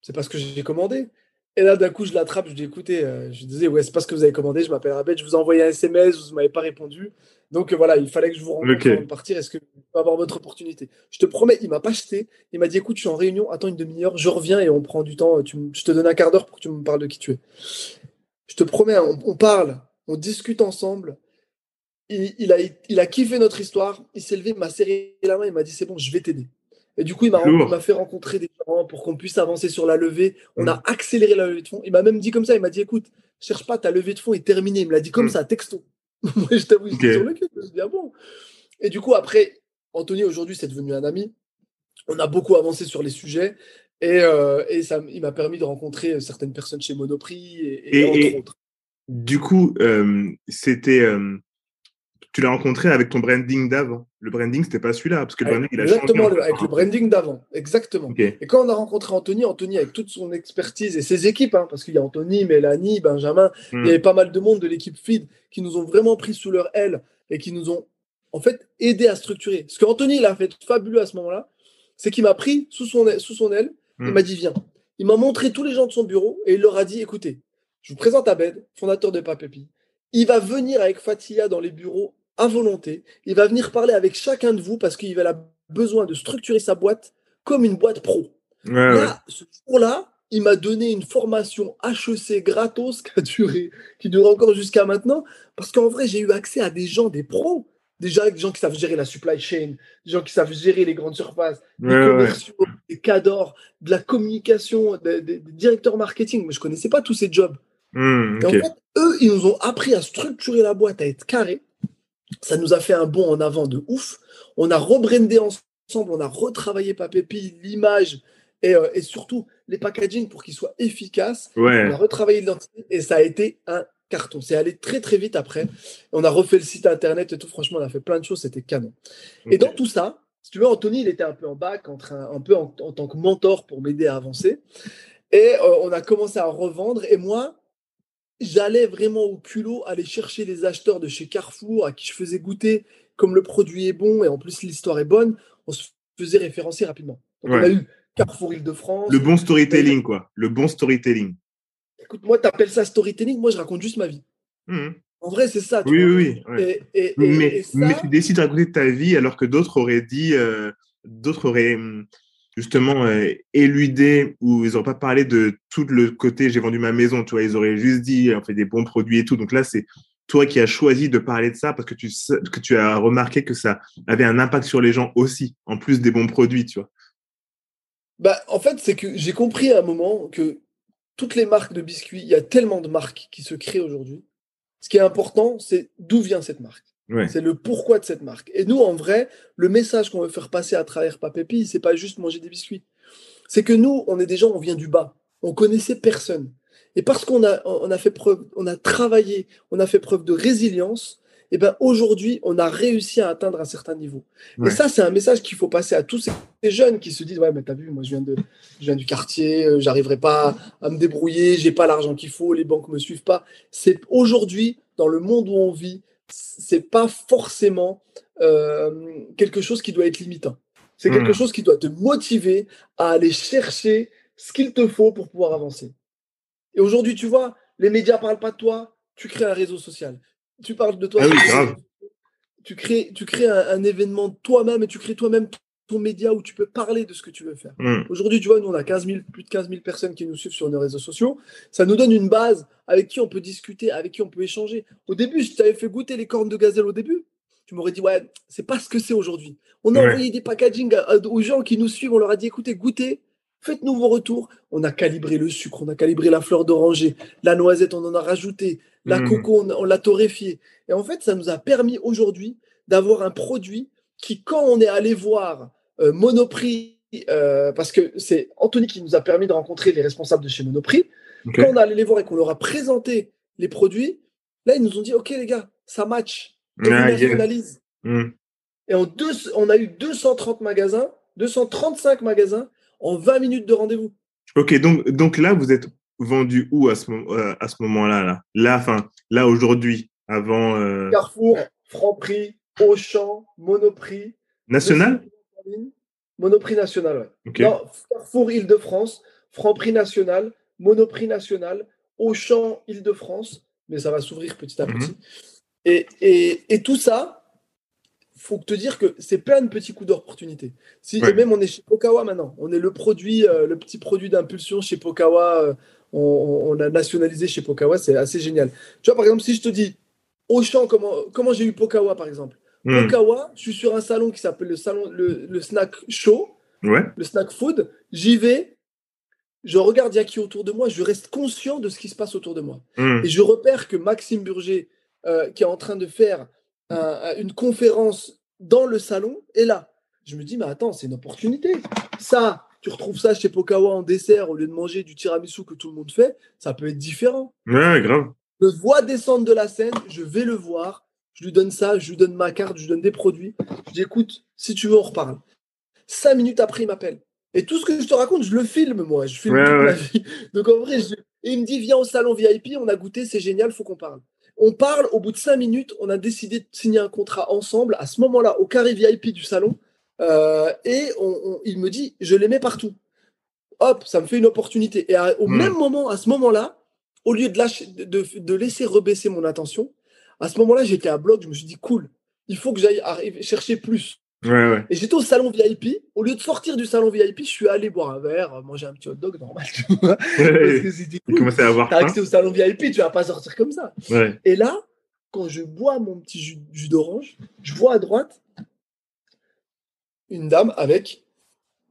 C'est pas ce que j'ai commandé. Et là, d'un coup, je l'attrape. Je lui dis Écoutez, euh, je disais Ouais, c'est pas ce que vous avez commandé. Je m'appelle Rabet. Je vous ai envoyé un SMS. Vous ne m'avez pas répondu. Donc voilà, il fallait que je vous rencontre avant de partir. Est-ce que vous pouvez avoir votre opportunité? Je te promets, il m'a pas acheté. Il m'a dit Écoute, je suis en réunion. Attends une demi-heure. Je reviens et on prend du temps. je te donne un quart d'heure pour que tu me parles de qui tu es. Je te promets, on parle. On discute ensemble il, a, il a kiffé notre histoire. Il s'est levé, il m'a serré la main, il m'a dit c'est bon, je vais t'aider. Et du coup, il m'a fait rencontrer des gens pour qu'on puisse avancer sur la levée. On a mm. accéléré la levée de fonds. Il m'a même dit comme ça, il m'a dit écoute, cherche pas, ta levée de fonds est terminée. Il me l'a dit comme mm. ça, texto. *laughs* Moi, je t'avoue, j'étais sur le cul, je bien bon? Et du coup, après, Anthony, aujourd'hui, c'est devenu un ami. On a beaucoup avancé sur les sujets. Et, euh, et ça, il m'a permis de rencontrer certaines personnes chez Monoprix et, entre autres. Du coup, euh, c'était. Euh, tu l'as rencontré avec ton branding d'avant. Le branding, c'était pas celui-là, parce que le branding, il a Exactement, avec le branding d'avant. Exactement. Et quand on a rencontré Anthony, Anthony, avec toute son expertise et ses équipes, hein, parce qu'il y a Anthony, Mélanie, Benjamin, il y hmm. avait pas mal de monde de l'équipe Feed qui nous ont vraiment pris sous leur aile et qui nous ont, en fait, aidé à structurer. Ce qu'Anthony, il a fait fabuleux à ce moment-là, c'est qu'il m'a pris sous son, aile, sous son aile, il hmm. m'a dit, viens. Il m'a montré tous les gens de son bureau et il leur a dit, écoutez, je vous présente Abed, fondateur de Papépi. Il va venir avec Fatia dans les bureaux à volonté. Il va venir parler avec chacun de vous parce qu'il a besoin de structurer sa boîte comme une boîte pro. là, ce jour-là, il m'a donné une formation HEC gratos qui a duré, qui dure encore jusqu'à maintenant, parce qu'en vrai, j'ai eu accès à des gens, des pros, déjà des gens qui savent gérer la supply chain, des gens qui savent gérer les grandes surfaces, des commerciaux, des cadors, de la communication, des, directeurs marketing. Mais je connaissais pas tous ces jobs. Hmm, en fait, eux, ils nous ont appris à structurer la boîte, à être carré. Ça nous a fait un bond en avant de ouf. On a rebrandé ensemble, on a retravaillé Papépi, l'image et, euh, et, surtout les packaging pour qu'ils soient efficaces. On a retravaillé l'identité et ça a été un carton. C'est allé très très vite après. On a refait le site internet et tout. Franchement, on a fait plein de choses. C'était canon. Et dans tout ça, si tu veux, Anthony, il était un peu en bac, en un peu en, tant que mentor pour m'aider à avancer. Et euh, on a commencé à revendre. Et moi, j'allais vraiment au culot aller chercher les acheteurs de chez Carrefour à qui je faisais goûter comme le produit est bon et en plus l'histoire est bonne, on se faisait référencer rapidement. Donc on a eu Carrefour Île-de-France. Le bon storytelling, quoi. Le bon storytelling. écoute, moi, tu appelles ça storytelling, moi, je raconte juste ma vie. Mmh. En vrai, c'est ça. oui, oui, oui. mais, tu décides de raconter ta vie alors que d'autres auraient dit, euh, d'autres auraient hum, justement euh, éludé ou ils n'auraient pas parlé de tout le côté j'ai vendu ma maison, tu vois, ils auraient juste dit on fait des bons produits et tout. Donc là, c'est toi qui as choisi de parler de ça parce que tu, que tu as remarqué que ça avait un impact sur les gens aussi, en plus des bons produits, tu vois. Bah, en fait, c'est que j'ai compris à un moment que toutes les marques de biscuits, il y a tellement de marques qui se créent aujourd'hui ce qui est important, c'est d'où vient cette marque. C'est le pourquoi de cette marque. Et nous, en vrai, le message qu'on veut faire passer à travers Papépi, c'est pas juste manger des biscuits. C'est que nous, on est des gens, on vient du bas. On connaissait personne. Et parce qu'on a, on a fait preuve, on a travaillé, on a fait preuve de résilience, et eh ben aujourd'hui, on a réussi à atteindre un certain niveau. Et ça, c'est un message qu'il faut passer à tous ces jeunes qui se disent ouais, mais t'as vu, moi je viens de, je viens du quartier, euh, j'arriverai pas à me débrouiller, j'ai pas l'argent qu'il faut, les banques me suivent pas. C'est aujourd'hui dans le monde où on vit, c'est pas forcément euh, quelque chose qui doit être limitant. C'est quelque hmm. chose qui doit te motiver à aller chercher ce qu'il te faut pour pouvoir avancer. Et aujourd'hui, tu vois, les médias parlent pas de toi, tu crées un réseau social tu parles de toi. Ah tu crées, tu crées un, événement toi-même et tu crées toi-même ton média où tu peux parler de ce que tu veux faire. Hmm. Aujourd'hui, tu vois, nous, on a 15 plus de 15 000 personnes qui nous suivent sur nos réseaux sociaux. Ça nous donne une base avec qui on peut discuter, avec qui on peut échanger. Au début, je t'avais fait goûter les cornes de gazelle au début. Tu m'aurais dit, ouais, c'est pas ce que c'est aujourd'hui. On a envoyé des packaging aux gens qui nous suivent. On leur a dit, écoutez, goûtez, faites-nous vos retours. On a calibré le sucre, on a calibré la fleur d'oranger, la noisette, on en a rajouté, la mmh. coco, on, l'a torréfié. Et en fait, ça nous a permis aujourd'hui d'avoir un produit qui, quand on est allé voir Monoprix, euh, parce que c'est Anthony qui nous a permis de rencontrer les responsables de chez Monoprix, quand on est allé les voir et qu'on leur a présenté les produits, là, ils nous ont dit, OK, les gars, ça match. mmh. Et en deux, on a eu 230 magasins, 235 magasins en 20 minutes de rendez-vous. Ok, donc, donc là, vous êtes vendu où à ce, euh, à ce moment-là là, là, enfin, là aujourd'hui, avant. Euh... Carrefour, Franprix, Auchan, Monoprix. National? Monoprix national, ouais. Non, Carrefour Île-de-France, Franprix national, Monoprix national, Auchan Île-de-France, mais ça va s'ouvrir petit à mhm. petit. et, et, et, tout ça, faut te dire que c'est plein de petits coups d'opportunité. Si même on est chez Pokawa maintenant, on est le produit, euh, le petit produit d'impulsion chez Pokawa. Euh, on, a nationalisé chez Pokawa, c'est assez génial. Tu vois, par exemple, si je te dis Auchan, comment, comment j'ai eu Pokawa, par exemple? Pokawa, je suis sur un salon qui s'appelle le salon, le, snack show, le snack food. J'y vais, je regarde il qui autour de moi, je reste conscient de ce qui se passe autour de moi. Hmm. Et je repère que Maxime Burger, euh, qui est en train de faire une conférence dans le salon, et là, je me dis, mais attends, c'est une opportunité. Ça, tu retrouves ça chez Pokawa en dessert, au lieu de manger du tiramisu que tout le monde fait, ça peut être différent. Ouais, grave. Je le vois descendre de la scène, je vais le voir, je lui donne ça, je lui donne ma carte, je lui donne des produits. Je dis, écoute, si tu veux, on reparle. Cinq minutes après, il m'appelle. Et tout ce que je te raconte, je le filme, moi. Je filme toute ma vie. *laughs* Donc en vrai, il me dit, viens au salon VIP, on a goûté, c'est génial, faut qu'on parle. On parle, au bout de cinq minutes, on a décidé de signer un contrat ensemble, à ce moment-là, au carré VIP du salon. Euh, et il me dit, je les mets partout. Hop, ça me fait une opportunité. Et au hmm. même moment, à ce moment-là, au lieu de, de, laisser rebaisser mon attention, à ce moment-là, j'étais à bloc, je me suis dit, cool, il faut que j'aille chercher plus. Et j'étais au salon VIP. Au lieu de sortir du salon VIP, je suis allé boire un verre, manger un petit hot dog normal. Tu vois *laughs* Parce que c'était cool. T'as accès au salon VIP, tu vas pas sortir comme ça. Et là, quand je bois mon petit jus, d'orange, je vois à droite une dame avec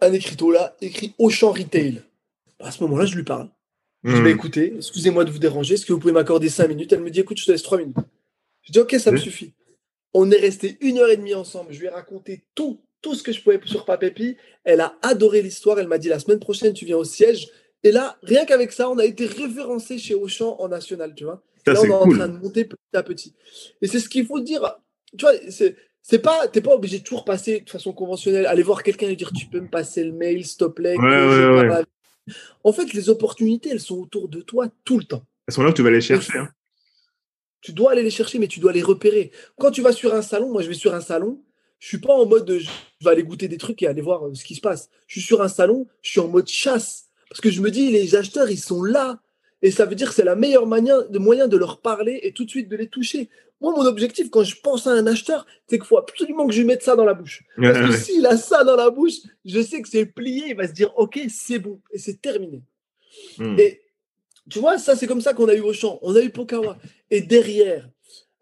un écriteau là, écrit Auchan Retail. À ce moment-là, je lui parle. Je vais hmm. écouter, excusez-moi de vous déranger, est-ce que vous pouvez m'accorder 5 minutes? Elle me dit, écoute, je te laisse 3 minutes. Je dis, ok, ça me suffit. On est resté une heure et demie ensemble. Je lui ai raconté tout, tout ce que je pouvais sur Papépi. Elle a adoré l'histoire. Elle m'a dit la semaine prochaine, tu viens au siège. Et là, rien qu'avec ça, on a été référencé chez Auchan en national, tu vois. là, on est en train de monter petit à petit. Et c'est ce qu'il faut dire. Tu vois, c'est, c'est pas, t'es pas obligé de toujours passer de façon conventionnelle, aller voir quelqu'un et dire tu peux me passer le mail, s'il te plaît. En fait, les opportunités, elles sont autour de toi tout le temps. Elles sont là où tu vas les chercher. Hein. Tu dois aller les chercher, mais tu dois les repérer. Quand tu vas sur un salon, moi je vais sur un salon, je suis pas en mode je vais aller goûter des trucs et aller voir euh, ce qui se passe. Je suis sur un salon, je suis en mode chasse. Parce que je me dis, les acheteurs, ils sont là. Et ça veut dire que c'est la meilleure manière, de moyen de leur parler et tout de suite de les toucher. Moi, mon objectif, quand je pense à un acheteur, c'est qu'il faut absolument que je lui mette ça dans la bouche. Parce que s'il a ça dans la bouche, je sais que c'est plié, il va se dire, OK, c'est bon, et c'est terminé. Hmm. Et tu vois, ça, c'est comme ça qu'on a eu Auchan, on a eu Pokawa. Et derrière,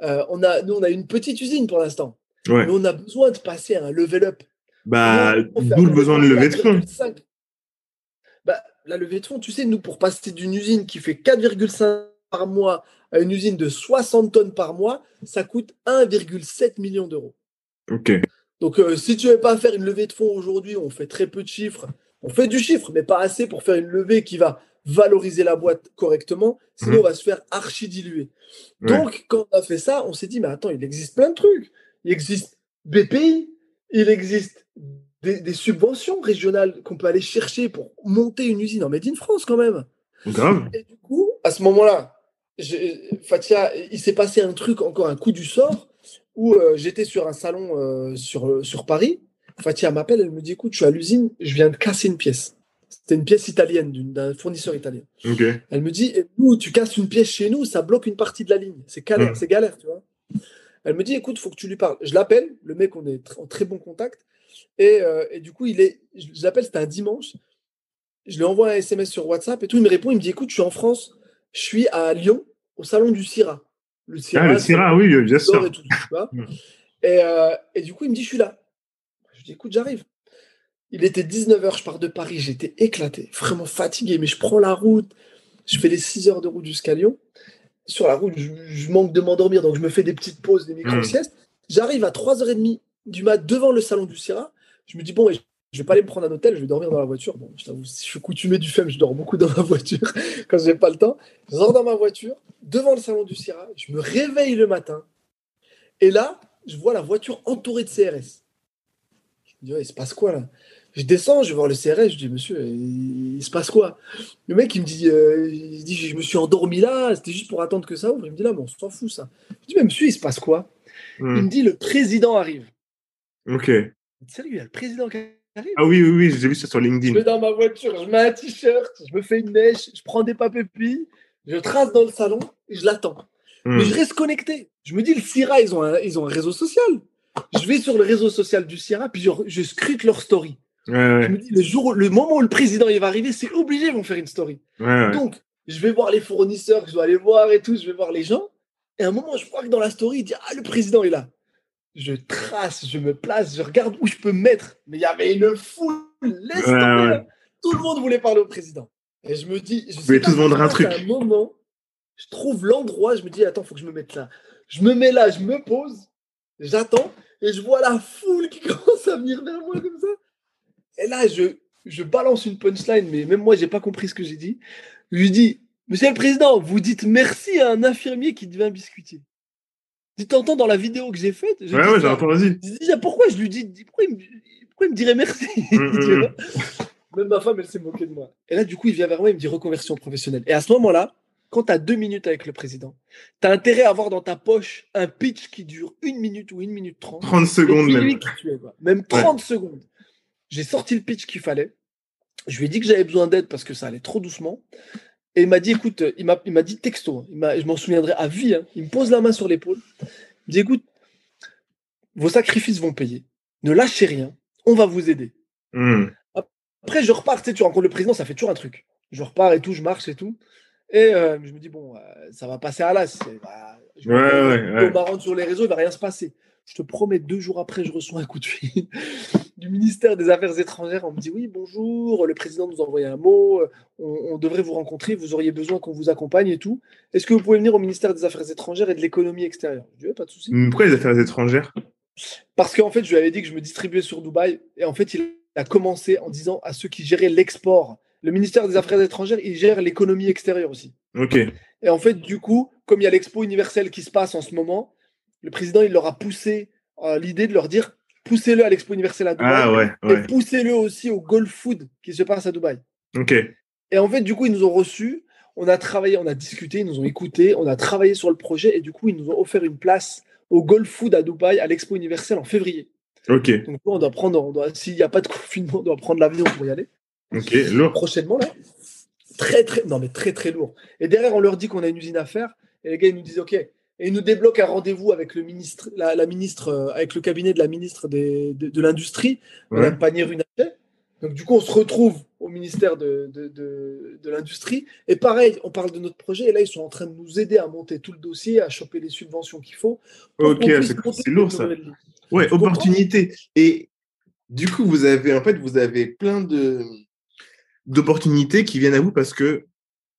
euh, on a, nous, on a une petite usine pour l'instant. Mais on a besoin de passer à un level up. Bah, d'où le besoin de lever de fonds. Bah, la levée de fonds, tu sais, nous, pour passer d'une usine qui fait 4,5 par mois à une usine de 60 tonnes par mois, ça coûte 1,7 million d'euros. Ok. Donc, euh, si tu ne veux pas faire une levée de fonds aujourd'hui, on fait très peu de chiffres. On fait du chiffre, mais pas assez pour faire une levée qui va valoriser la boîte correctement. Sinon, mhm. on va se faire archi diluer. Donc, quand on a fait ça, on s'est dit, mais attends, il existe plein de trucs. Il existe BPI, il existe des, subventions régionales qu'on peut aller chercher pour monter une usine en Made in France quand même. Grave. Et du coup, à ce moment-là, Fatia, il s'est passé un truc, encore un coup du sort, où euh, j'étais sur un salon euh, sur, sur Paris. Fatia m'appelle, elle me dit écoute, je suis à l'usine, je viens de casser une pièce. C'était une pièce italienne, d'un fournisseur italien. Elle me dit nous, tu casses une pièce chez nous, ça bloque une partie de la ligne. C'est galère, c'est galère, tu vois. Elle me dit écoute, faut que tu lui parles. Je l'appelle, le mec, on est en très bon contact. Et, et du coup, il est, je l'appelle, c'était un dimanche. Je lui envoie un SMS sur WhatsApp et tout. Il me répond, il me dit écoute, je suis en France je suis à Lyon, au salon du CIRA. Le CIRA, ah, le CIRA oui, bien sûr. Et, euh, et, du coup, il me dit, je suis là. Je dis, écoute, j'arrive. Il était 19h, je pars de Paris, j'étais éclaté, vraiment fatigué, mais je prends la route, je fais les 6 heures de route jusqu'à Lyon. Sur la route, je, manque de m'endormir, donc je me fais des petites pauses, des micro-siestes. Hmm. J'arrive à 3h30 du mat devant le salon du CIRA. Je me dis, bon, je vais pas aller me prendre un hôtel, je vais dormir dans la voiture. Bon, je t'avoue, si je suis coutumé du FEM, je dors beaucoup dans ma voiture *laughs* quand j'ai pas le temps. Je dors dans ma voiture, devant le salon du CIRA, je me réveille le matin, et là, je vois la voiture entourée de CRS. Je me dis, il se passe quoi là? Je descends, je vais voir le CRS, je dis, monsieur, il, se passe quoi? Le mec, il me dit, euh, il dit, je me suis endormi là, c'était juste pour attendre que ça ouvre. Il me dit, là, mais on s'en fout ça. Je dis, mais monsieur, il se passe quoi? Hmm. Il me dit, le président arrive. Ok. Sérieux, il y a le président qui ah oui, oui, oui, j'ai vu ça sur LinkedIn. Je vais dans ma voiture, je mets un t-shirt, je me fais une neige, je prends des papépis, je trace dans le salon et je l'attends. Hmm. Mais je reste connecté. Je me dis, le Sierra, ils ont un, ils ont un réseau social. Je vais sur le réseau social du Sierra, puis je, je scrute leur story. Je me dis, le, jour, le moment où le président il va arriver, c'est obligé, ils vont faire une story. Donc, je vais voir les fournisseurs que je dois aller voir et tout, je vais voir les gens. Et à un moment, je crois que dans la story, il dit, ah, le président est là je trace, je me place, je regarde où je peux me mettre. Mais il y avait une foule, laisse tomber. Tout le monde voulait parler au président. Et je me dis, je vais tous vendre un truc. À un moment, je trouve l'endroit, je me dis, attends, il faut que je me mette là. Je me mets là, je me pose, j'attends, et je vois la foule qui *laughs* commence à venir vers moi comme ça. Et là, je, je balance une punchline, mais même moi, j'ai pas compris ce que j'ai dit. Je lui dis, Monsieur le Président, vous dites merci à un infirmier qui devient biscuitier. Tu t'entends dans la vidéo que j'ai faite? Ouais, ouais, j'ai entendu. pourquoi je lui dis, pourquoi il me, dirait merci? *laughs* Même ma femme, elle s'est moquée de moi. Et là, du coup, il vient vers moi, il me dit reconversion professionnelle. Et à ce moment-là, quand tu as deux minutes avec le président, tu as intérêt à avoir dans ta poche un pitch qui dure une minute ou une minute trente. 30 secondes même. Même 30 secondes. J'ai sorti le pitch qu'il fallait. Je lui ai dit que j'avais besoin d'aide parce que ça allait trop doucement. Et il m'a dit, écoute, il m'a, il m'a dit texto, hein. il je m'en souviendrai à vie, hein. il me pose la main sur l'épaule, il me dit, écoute, vos sacrifices vont payer, ne lâchez rien, on va vous aider. Hmm. Après, je repars, tu sais, tu rencontres le président, ça fait toujours un truc. Je repars et tout, je marche et tout. Et euh, je me dis, bon, euh, ça va passer à l'as. Bah, je ouais, ouais, sur les réseaux, il va rien se passer. Je te promets, deux jours après, je reçois un coup de fil *laughs* du ministère des Affaires étrangères. On me dit oui, bonjour, le président nous a envoyé un mot, euh, on, devrait vous rencontrer, vous auriez besoin qu'on vous accompagne et tout. Est-ce que vous pouvez venir au ministère des Affaires étrangères et de l'économie extérieure? Je dis pas de souci. Pourquoi les Affaires étrangères? Parce qu'en fait, je lui avais dit que je me distribuais sur Dubaï et en fait, il a commencé en disant à ceux qui géraient l'export. Le ministère des Affaires étrangères, il gère l'économie extérieure aussi. Ok. Et en fait, du coup, comme il y a l'expo universelle qui se passe en ce moment, le président, il leur a poussé euh, l'idée de leur dire poussez-le à l'Expo universelle à Dubaï ah, et poussez-le aussi au Golf Food qui se passe à Dubaï. Ok. Et en fait, du coup, ils nous ont reçus, on a travaillé, on a discuté, ils nous ont écoutés, on a travaillé sur le projet et du coup, ils nous ont offert une place au Golf Food à Dubaï à l'Expo universelle en février. Ok. Donc, on doit prendre, s'il n'y a pas de *laughs* confinement, on doit prendre l'avion pour y aller. Ok, lourd. Prochainement, là. très, très, non, mais très, très lourd. Et derrière, on leur dit qu'on a une usine à faire. Et les gars, ils nous disent OK. Et nous débloquent un rendez-vous avec le ministre, la, ministre, euh, avec le cabinet de la ministre de, l'Industrie, Mme Pannier-Runacher. Donc, du coup, on se retrouve au ministère de, de, l'Industrie. Et pareil, on parle de notre projet. Et là, ils sont en train de nous aider à monter tout le dossier, à choper les subventions qu'il faut. Ok, c'est lourd ça. Ouais, opportunité. Et du coup, vous avez, en fait, vous avez plein de d'opportunités qui viennent à vous parce que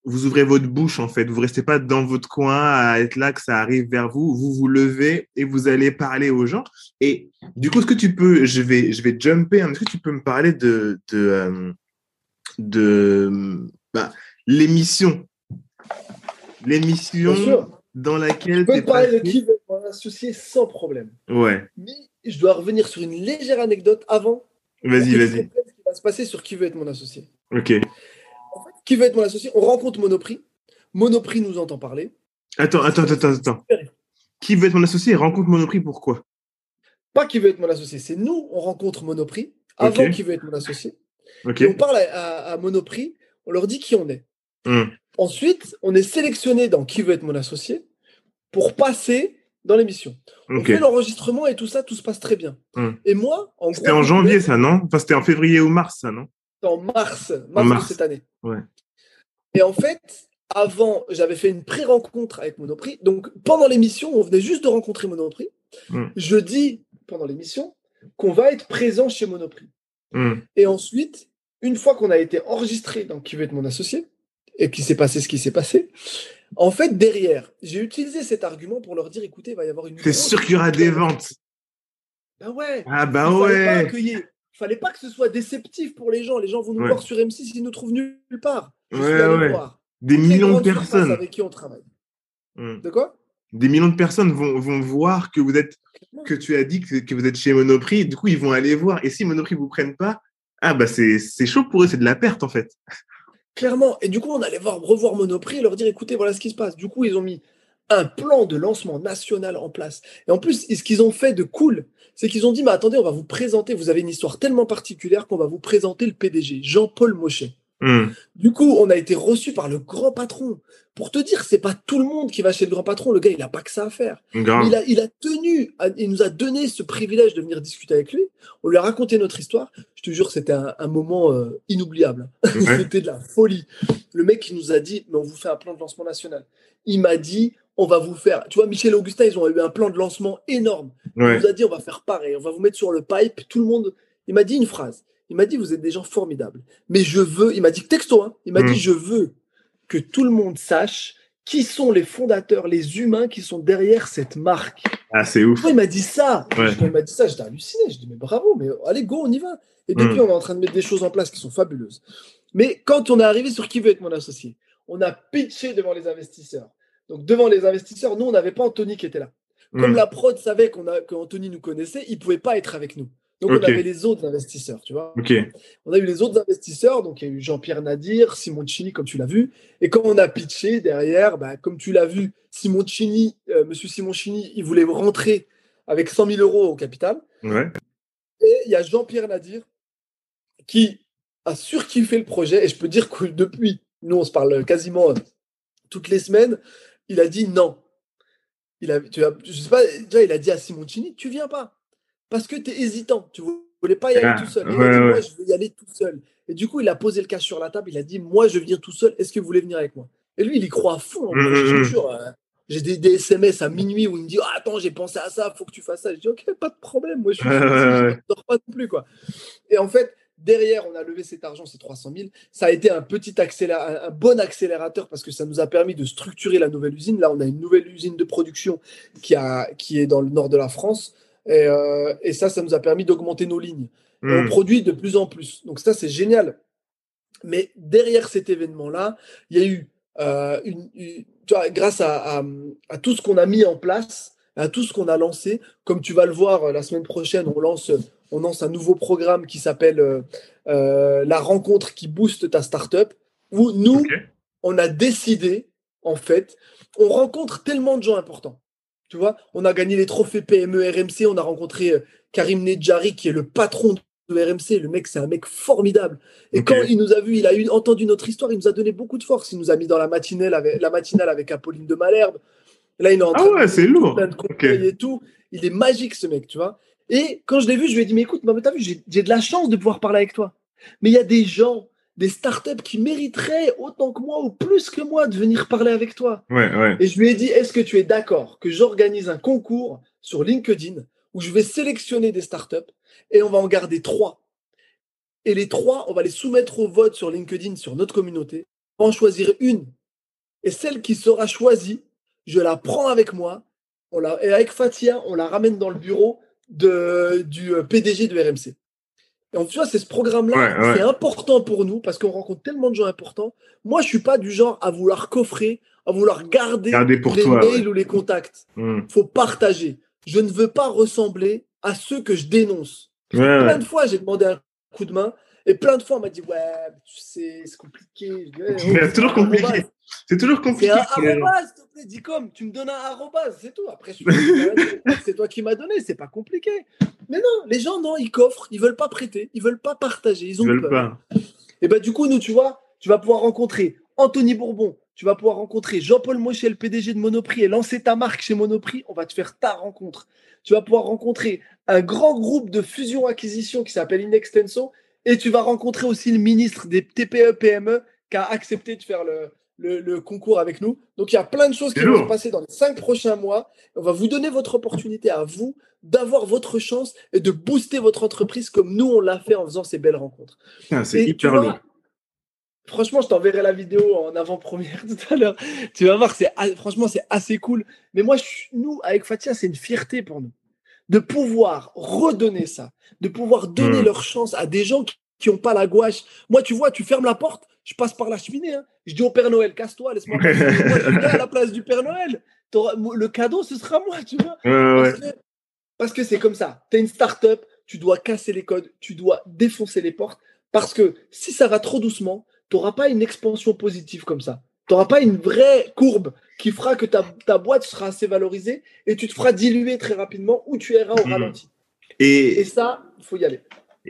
vous ouvrez votre bouche en fait. Vous restez pas dans votre coin à être là que ça arrive vers vous. Vous vous levez et vous allez parler aux gens. Et du coup, est-ce que tu peux, je vais, je vais jumper. Est-ce que tu peux me parler de de, euh, de bah, l'émission, l'émission dans laquelle. Je peux parler de qui veut mon associé sans problème. Ouais. Mais je dois revenir sur une légère anecdote avant. Vas-y, vas-y. Ce qui va se passer sur qui veut être mon associé. Ok. En qui veut être mon associé On rencontre Monoprix. Monoprix nous entend parler. Attends, attends, attends, attends. Qui veut être mon associé? Rencontre Monoprix pourquoi Pas qui veut être mon associé, c'est nous, on rencontre Monoprix avant qui veut être mon associé. On parle à, Monoprix, on leur dit qui on est. Hmm. Ensuite, on est sélectionné dans qui veut être mon associé pour passer dans l'émission. On fait l'enregistrement et tout ça, tout se passe très bien. Hmm. Et moi, en C'était en janvier, ça, non? Enfin, c'était en février ou mars, ça, non? En mars, mars, de cette année. Ouais. Et en fait, avant, j'avais fait une pré-rencontre avec Monoprix. Donc, pendant l'émission, on venait juste de rencontrer Monoprix. Hmm. Je dis, pendant l'émission, qu'on va être présent chez Monoprix. Hmm. Et ensuite, une fois qu'on a été enregistré dans Qui veut être mon associé, et qu'il s'est passé ce qui s'est passé, en fait, derrière, j'ai utilisé cet argument pour leur dire écoutez, il va y avoir une. C'est sûr qu'il y aura des ventes. Ben ouais. Ah bah ouais. Il fallait pas que ce soit déceptif pour les gens. Les gens vont nous voir sur M6, ils nous trouvent nulle part. ouais, ouais. Des millions de personnes. Avec qui on travaille. Hmm. De quoi? Des millions de personnes vont, vont voir que vous êtes, que tu as dit que, vous êtes chez Monoprix. Du coup, ils vont aller voir. Et si Monoprix vous prenne pas, ah bah c'est chaud pour eux, c'est de la perte en fait. Clairement. Et du coup, on allait voir, revoir Monoprix et leur dire écoutez, voilà ce qui se passe. Du coup, ils ont mis un plan de lancement national en place. Et en plus, ce qu'ils ont fait de cool, c'est qu'ils ont dit mais attendez, on va vous présenter, vous avez une histoire tellement particulière qu'on va vous présenter le PDG, Jean-Paul Mochet. Hmm. Du coup, on a été reçu par le grand patron. Pour te dire, c'est pas tout le monde qui va chez le grand patron. Le gars, il a pas que ça à faire. Il a, il a tenu, il nous a donné ce privilège de venir discuter avec lui. On lui a raconté notre histoire. Je te jure, c'était un, moment euh, inoubliable. *laughs* c'était de la folie. Le mec, il nous a dit, mais on vous fait un plan de lancement national. Il m'a dit, on va vous faire. Tu vois, Michel et Augustin, ils ont eu un plan de lancement énorme. Il nous a dit, on va faire pareil. On va vous mettre sur le pipe. Tout le monde. Il m'a dit une phrase. Il m'a dit, vous êtes des gens formidables. Mais je veux, il m'a dit texto, hein, il m'a dit, hmm. je veux que tout le monde sache qui sont les fondateurs, les humains qui sont derrière cette marque. Ah, c'est ouf. il m'a dit ça? Il m'a dit ça, j'étais halluciné. Je dis, mais bravo, mais allez, go, on y va. Et depuis, hmm. on est en train de mettre des choses en place qui sont fabuleuses. Mais quand on est arrivé sur qui veut être mon associé, on a pitché devant les investisseurs. Donc, devant les investisseurs, nous, on n'avait pas Anthony qui était là. Comme hmm. la prod savait qu'on a, qu'Anthony nous connaissait, il ne pouvait pas être avec nous. Donc, on avait les autres investisseurs, tu vois. On a eu les autres investisseurs, donc il y a eu Jean-Pierre Nadir, Simoncini, comme tu l'as vu. Et quand on a pitché derrière, bah, comme tu l'as vu, Simoncini, euh, monsieur Simoncini, il voulait rentrer avec 100 000 euros au capital. Et il y a Jean-Pierre Nadir qui a surkiffé le projet. Et je peux dire que depuis, nous, on se parle quasiment toutes les semaines, il a dit non. Il a, tu je sais pas, déjà, il a dit à Simoncini, tu viens pas parce que tu es hésitant. Tu ne voulais pas y aller ah, tout seul. Il a dit, moi, je veux y aller tout seul. Et du coup, il a posé le cas sur la table. Il a dit, moi, je viens tout seul. Est-ce que vous voulez venir avec moi? Et lui, il y croit à fond. Hein. Mm, mm, mm. Hein. J'ai des, SMS à minuit où il me dit ah, Attends, j'ai pensé à ça, faut que tu fasses ça. Je dis Ok, pas de problème, moi je suis je ne dors pas non plus. Quoi. Et en fait, derrière, on a levé cet argent, ces 300 000. Ça a été un petit accélérateur, un bon accélérateur parce que ça nous a permis de structurer la nouvelle usine. Là, on a une nouvelle usine de production qui, a, qui est dans le nord de la France. Euh, et, ça, ça nous a permis d'augmenter nos lignes. On hmm. produit de plus en plus. Donc ça, c'est génial. Mais derrière cet événement-là, il y a eu, euh, une, tu vois, grâce à, à, tout ce qu'on a mis en place, à tout ce qu'on a lancé, comme tu vas le voir euh, la semaine prochaine, on lance, on lance un nouveau programme qui s'appelle La rencontre qui booste ta startup, où nous, on a décidé, en fait, on rencontre tellement de gens importants. Tu vois, on a gagné les trophées PME RMC, on a rencontré euh, Karim Nedjari, qui est le patron RMC. Le mec, c'est un mec formidable. Et quand il nous a vu, il a eu, entendu notre histoire, il nous a donné beaucoup de force. Il nous a mis dans la matinale avec, la matinale avec Apolline de Malherbe. Là, il est en ah train ah ouais, c'est lourd. et tout. Il est magique, ce mec, tu vois. Et quand je l'ai vu, je lui ai dit, mais écoute, t'as vu, j'ai de la chance de pouvoir parler avec toi. Mais il y a des gens, des startups qui mériteraient autant que moi ou plus que moi de venir parler avec toi. Ouais, ouais. Et je lui ai dit, est-ce que tu es d'accord que j'organise un concours sur LinkedIn où je vais sélectionner des startups et on va en garder trois? Et les trois, on va les soumettre au vote sur LinkedIn, sur notre communauté. On va en choisir une. Et celle qui sera choisie, je la prends avec moi. On la, et avec Fatia, on la ramène dans le bureau de, du euh, PDG de RMC. Et tu vois, c'est ce programme-là, c'est important pour nous parce qu'on rencontre tellement de gens importants. Moi, je suis pas du genre à vouloir coffrer, à vouloir garder, les mails ou les contacts. Il hmm. faut partager. Je ne veux pas ressembler à ceux que je dénonce. plein de fois, j'ai demandé un coup de main et plein de fois, on m'a dit Ouais, tu sais, c'est compliqué. c'est toujours compliqué. C'est toujours compliqué. C'est un arrobas, s'il te plaît, dis comme, tu me donnes un arrobas, c'est tout. Après, c'est toi qui m'as donné, c'est pas compliqué. Mais non, les gens, non, ils coffrent, ils veulent pas prêter, ils veulent pas partager, ils ont ils peur. Pas. Et ben du coup, nous, tu vois, tu vas pouvoir rencontrer Anthony Bourbon, tu vas pouvoir rencontrer Jean-Paul Mochel, PDG de Monoprix, et lancer ta marque chez Monoprix. On va te faire ta rencontre. Tu vas pouvoir rencontrer un grand groupe de fusion-acquisition qui s'appelle Inextenso, et tu vas rencontrer aussi le ministre des TPE-PME qui a accepté de faire le, le, concours avec nous. Donc il y a plein de choses qui vont se passer dans les cinq prochains mois. On va vous donner votre opportunité à vous d'avoir votre chance et de booster votre entreprise comme nous on l'a fait en faisant ces belles rencontres. C'est hyper. Franchement, je t'enverrai la vidéo en avant-première *laughs* tout à l'heure. Tu vas voir, c'est franchement c'est assez cool. Mais moi, nous avec Fatia, c'est une fierté pour nous de pouvoir redonner ça, de pouvoir donner hmm. leur chance à des gens qui n'ont pas la gouache. Moi, tu vois, tu fermes la porte, je passe par la cheminée. Hein. Je dis au Père Noël, casse-toi, laisse-moi. *laughs* moi, je viens à la place du Père Noël. Le cadeau, ce sera moi, tu vois. parce que c'est comme ça. Tu es une start-up, tu dois casser les codes, tu dois défoncer les portes. Parce que si ça va trop doucement, tu n'auras pas une expansion positive comme ça. Tu n'auras pas une vraie courbe qui fera que ta, ta, boîte sera assez valorisée et tu te feras diluer très rapidement ou tu iras au hmm. ralenti. Et, et ça, il faut y aller.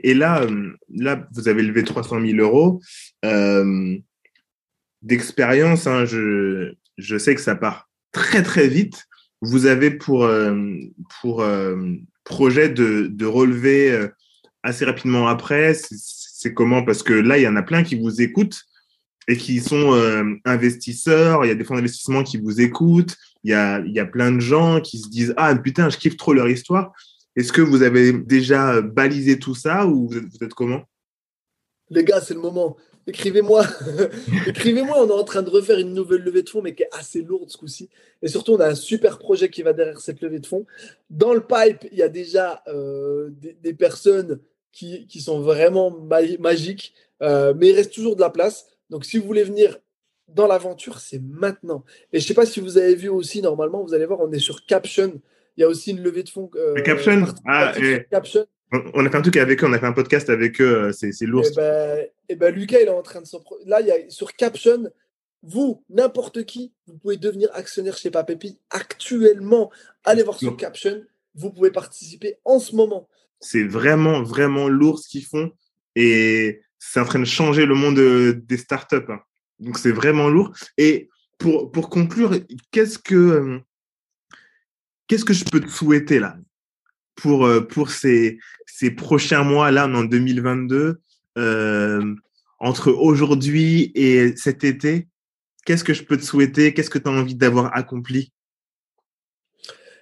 Et là, euh, là, vous avez levé 300 000 euros. Euh, d'expérience, hein, je, je sais que ça part très, très vite. Vous avez pour, euh, pour projet de, de relever assez rapidement après. C'est comment? Parce que là, il y en a plein qui vous écoutent et qui sont investisseurs. Il y a des fonds d'investissement qui vous écoutent. Il y a, il y a plein de gens qui se disent Ah, putain, je kiffe trop leur histoire. Est-ce que vous avez déjà balisé tout ça ou vous êtes, comment? Les gars, c'est le moment. Écrivez-moi. *laughs* Écrivez-moi. On est en train de refaire une nouvelle levée de fonds, mais qui est assez lourde ce coup-ci. Et surtout, on a un super projet qui va derrière cette levée de fonds. Dans le pipe, il y a déjà euh, des, personnes qui, sont vraiment magiques, euh, mais il reste toujours de la place. Donc, si vous voulez venir dans l'aventure, c'est maintenant. Et je ne sais pas si vous avez vu aussi, normalement, vous allez voir, on est sur Caption. Il y a aussi une levée de fonds. Euh, Caption? Ah, Caption. On a fait un truc avec eux, on a fait un podcast avec eux, euh, c'est lourd. Et eh ben, et eh ben, Lucas, il est en train de s'en. Là, il y a, sur Caption, vous, n'importe qui, vous pouvez devenir actionnaire chez Papépi actuellement. Allez voir sur Caption, vous pouvez participer en ce moment. C'est vraiment, vraiment lourd ce qu'ils font et c'est en train de changer le monde euh, des startups. Hein. Donc, c'est vraiment lourd. Et pour, conclure, qu'est-ce que qu'est-ce que je peux te souhaiter là pour, euh, ces, prochains mois là en 2022 euh, entre aujourd'hui et cet été? Qu'est-ce que je peux te souhaiter? Qu'est-ce que tu as envie d'avoir accompli?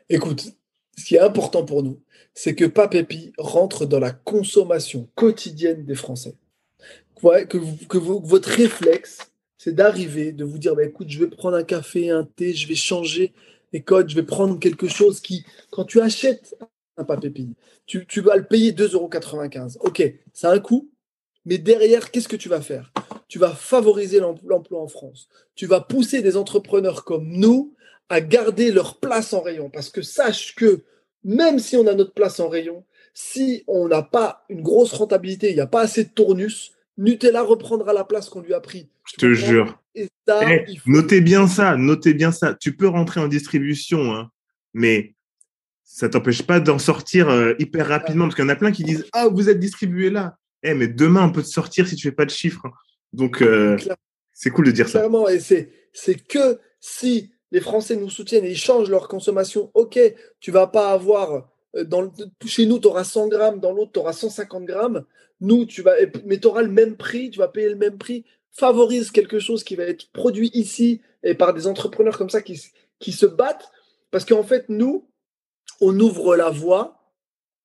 Écoute, ce qui est important pour nous, c'est que Papépi rentre dans la consommation quotidienne des Français. Que, votre réflexe, c'est d'arriver, de vous dire, bah, écoute, je vais prendre un café, un thé, je vais changer et code, je vais prendre quelque chose qui, quand tu achètes un papier tu, tu vas le payer 2,95 euros. Ok, ça a un coût, mais derrière, qu'est-ce que tu vas faire? Tu vas favoriser l'emploi en France. Tu vas pousser des entrepreneurs comme nous à garder leur place en rayon. Parce que sache que même si on a notre place en rayon, si on n'a pas une grosse rentabilité, il n'y a pas assez de tournus, Nutella reprendra la place qu'on lui a pris. Je te jure. Eh, notez bien ça, notez bien ça. Tu peux rentrer en distribution, hein, mais ça t'empêche pas d'en sortir euh, hyper rapidement parce qu'il y en a plein qui disent ah vous êtes distribué là. Eh mais demain on peut te sortir si tu fais pas de chiffres. Hein. Donc euh, c'est cool de dire ça. Clairement et c'est c'est que si les Français nous soutiennent et ils changent leur consommation, ok, tu vas pas avoir euh, chez nous, tu auras 100 grammes, dans l'autre, tu auras 150 grammes. Nous, tu vas, mais tu auras le même prix, tu vas payer le même prix. Favorise quelque chose qui va être produit ici et par des entrepreneurs comme ça qui, qui se battent. Parce qu'en fait, nous, on ouvre la voie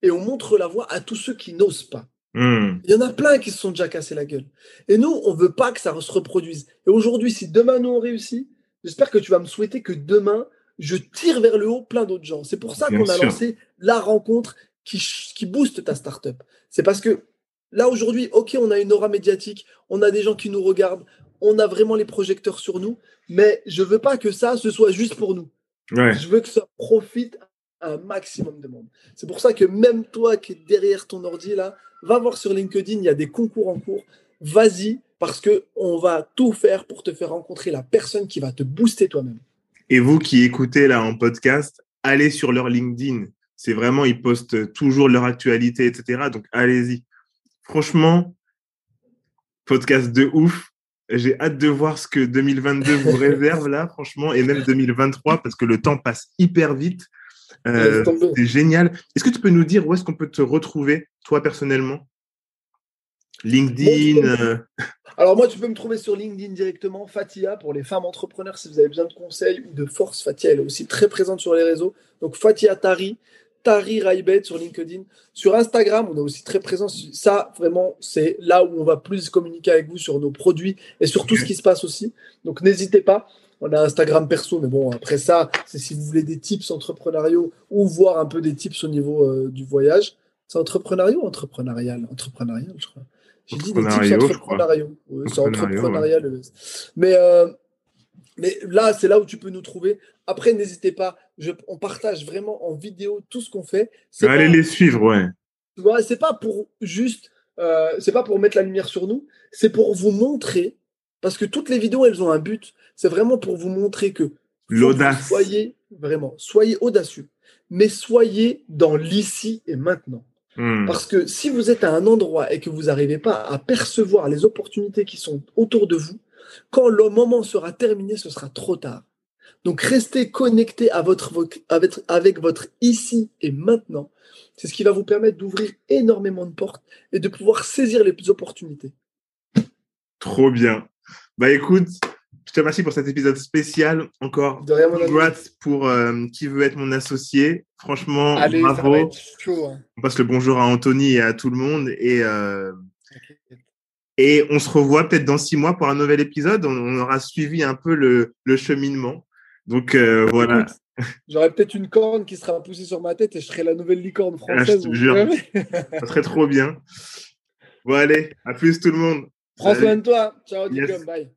et on montre la voie à tous ceux qui n'osent pas. Hmm. Il y en a plein qui se sont déjà cassés la gueule. Et nous, on veut pas que ça se reproduise. Et aujourd'hui, si demain nous on réussit, j'espère que tu vas me souhaiter que demain, je tire vers le haut plein d'autres gens. C'est pour ça qu'on a lancé la rencontre qui, qui booste ta startup. C'est parce que là, aujourd'hui, OK, on a une aura médiatique, on a des gens qui nous regardent, on a vraiment les projecteurs sur nous, mais je veux pas que ça, ce soit juste pour nous. Je veux que ça profite à un maximum de monde. C'est pour ça que même toi qui es derrière ton ordi, là, va voir sur LinkedIn, il y a des concours en cours. Vas-y, parce que on va tout faire pour te faire rencontrer la personne qui va te booster toi-même. Et vous qui écoutez là en podcast, allez sur leur LinkedIn. C'est vraiment, ils postent toujours leur actualité, etc. Donc allez-y. Franchement, podcast de ouf. J'ai hâte de voir ce que 2022 vous *laughs* réserve là, franchement, et même 2023, parce que le temps passe hyper vite. Euh, c'est génial. Est-ce que tu peux nous dire où est-ce qu'on peut te retrouver, toi personnellement? LinkedIn euh, *laughs* Alors moi, tu peux me trouver sur LinkedIn directement, Fatia, pour les femmes entrepreneurs, si vous avez besoin de conseils ou de force. Fatia, elle est aussi très présente sur les réseaux. Donc Fatia Tari, Tari Raibet sur LinkedIn. Sur Instagram, on est aussi très présent. Ça, vraiment, c'est là où on va plus communiquer avec vous sur nos produits et sur tout ce qui se passe aussi. Donc n'hésitez pas. On a Instagram perso, mais bon, après ça, c'est si vous voulez des tips entrepreneuriaux ou voir un peu des tips au niveau euh, du voyage. C'est entrepreneurial ou entrepreneurial? Entrepreneurial, je crois. J'ai dit des tips entrepreneuriaux. c'est entrepreneurial. Mais, euh, mais là, c'est là où tu peux nous trouver. Après, n'hésitez pas. Je, on partage vraiment en vidéo tout ce qu'on fait. Allez les suivre, ouais. ouais c'est pas pour juste. Euh, c'est pas pour mettre la lumière sur nous. C'est pour vous montrer. Parce que toutes les vidéos, elles ont un but. C'est vraiment pour vous montrer que. L'audace. Soyez vraiment, soyez audacieux. Mais soyez dans l'ici et maintenant. Hmm. Parce que si vous êtes à un endroit et que vous n'arrivez pas à percevoir les opportunités qui sont autour de vous, quand le moment sera terminé, ce sera trop tard. Donc restez connecté à votre, avec, avec votre ici et maintenant. C'est ce qui va vous permettre d'ouvrir énormément de portes et de pouvoir saisir les opportunités. Trop bien. Bah écoute, je te remercie pour cet épisode spécial. Encore, de rien, pour euh, qui veut être mon associé. Franchement, bravo. Hein. On passe le bonjour à Anthony et à tout le monde. Et, euh, et on se revoit peut-être dans six mois pour un nouvel épisode. On, aura suivi un peu le, le cheminement. Donc euh, voilà. J'aurai peut-être une corne qui sera poussée sur ma tête et je serai la nouvelle licorne ah, française. Ça serait trop bien. Bon, allez, à plus tout le monde. Prends soin de toi. Ciao, bye.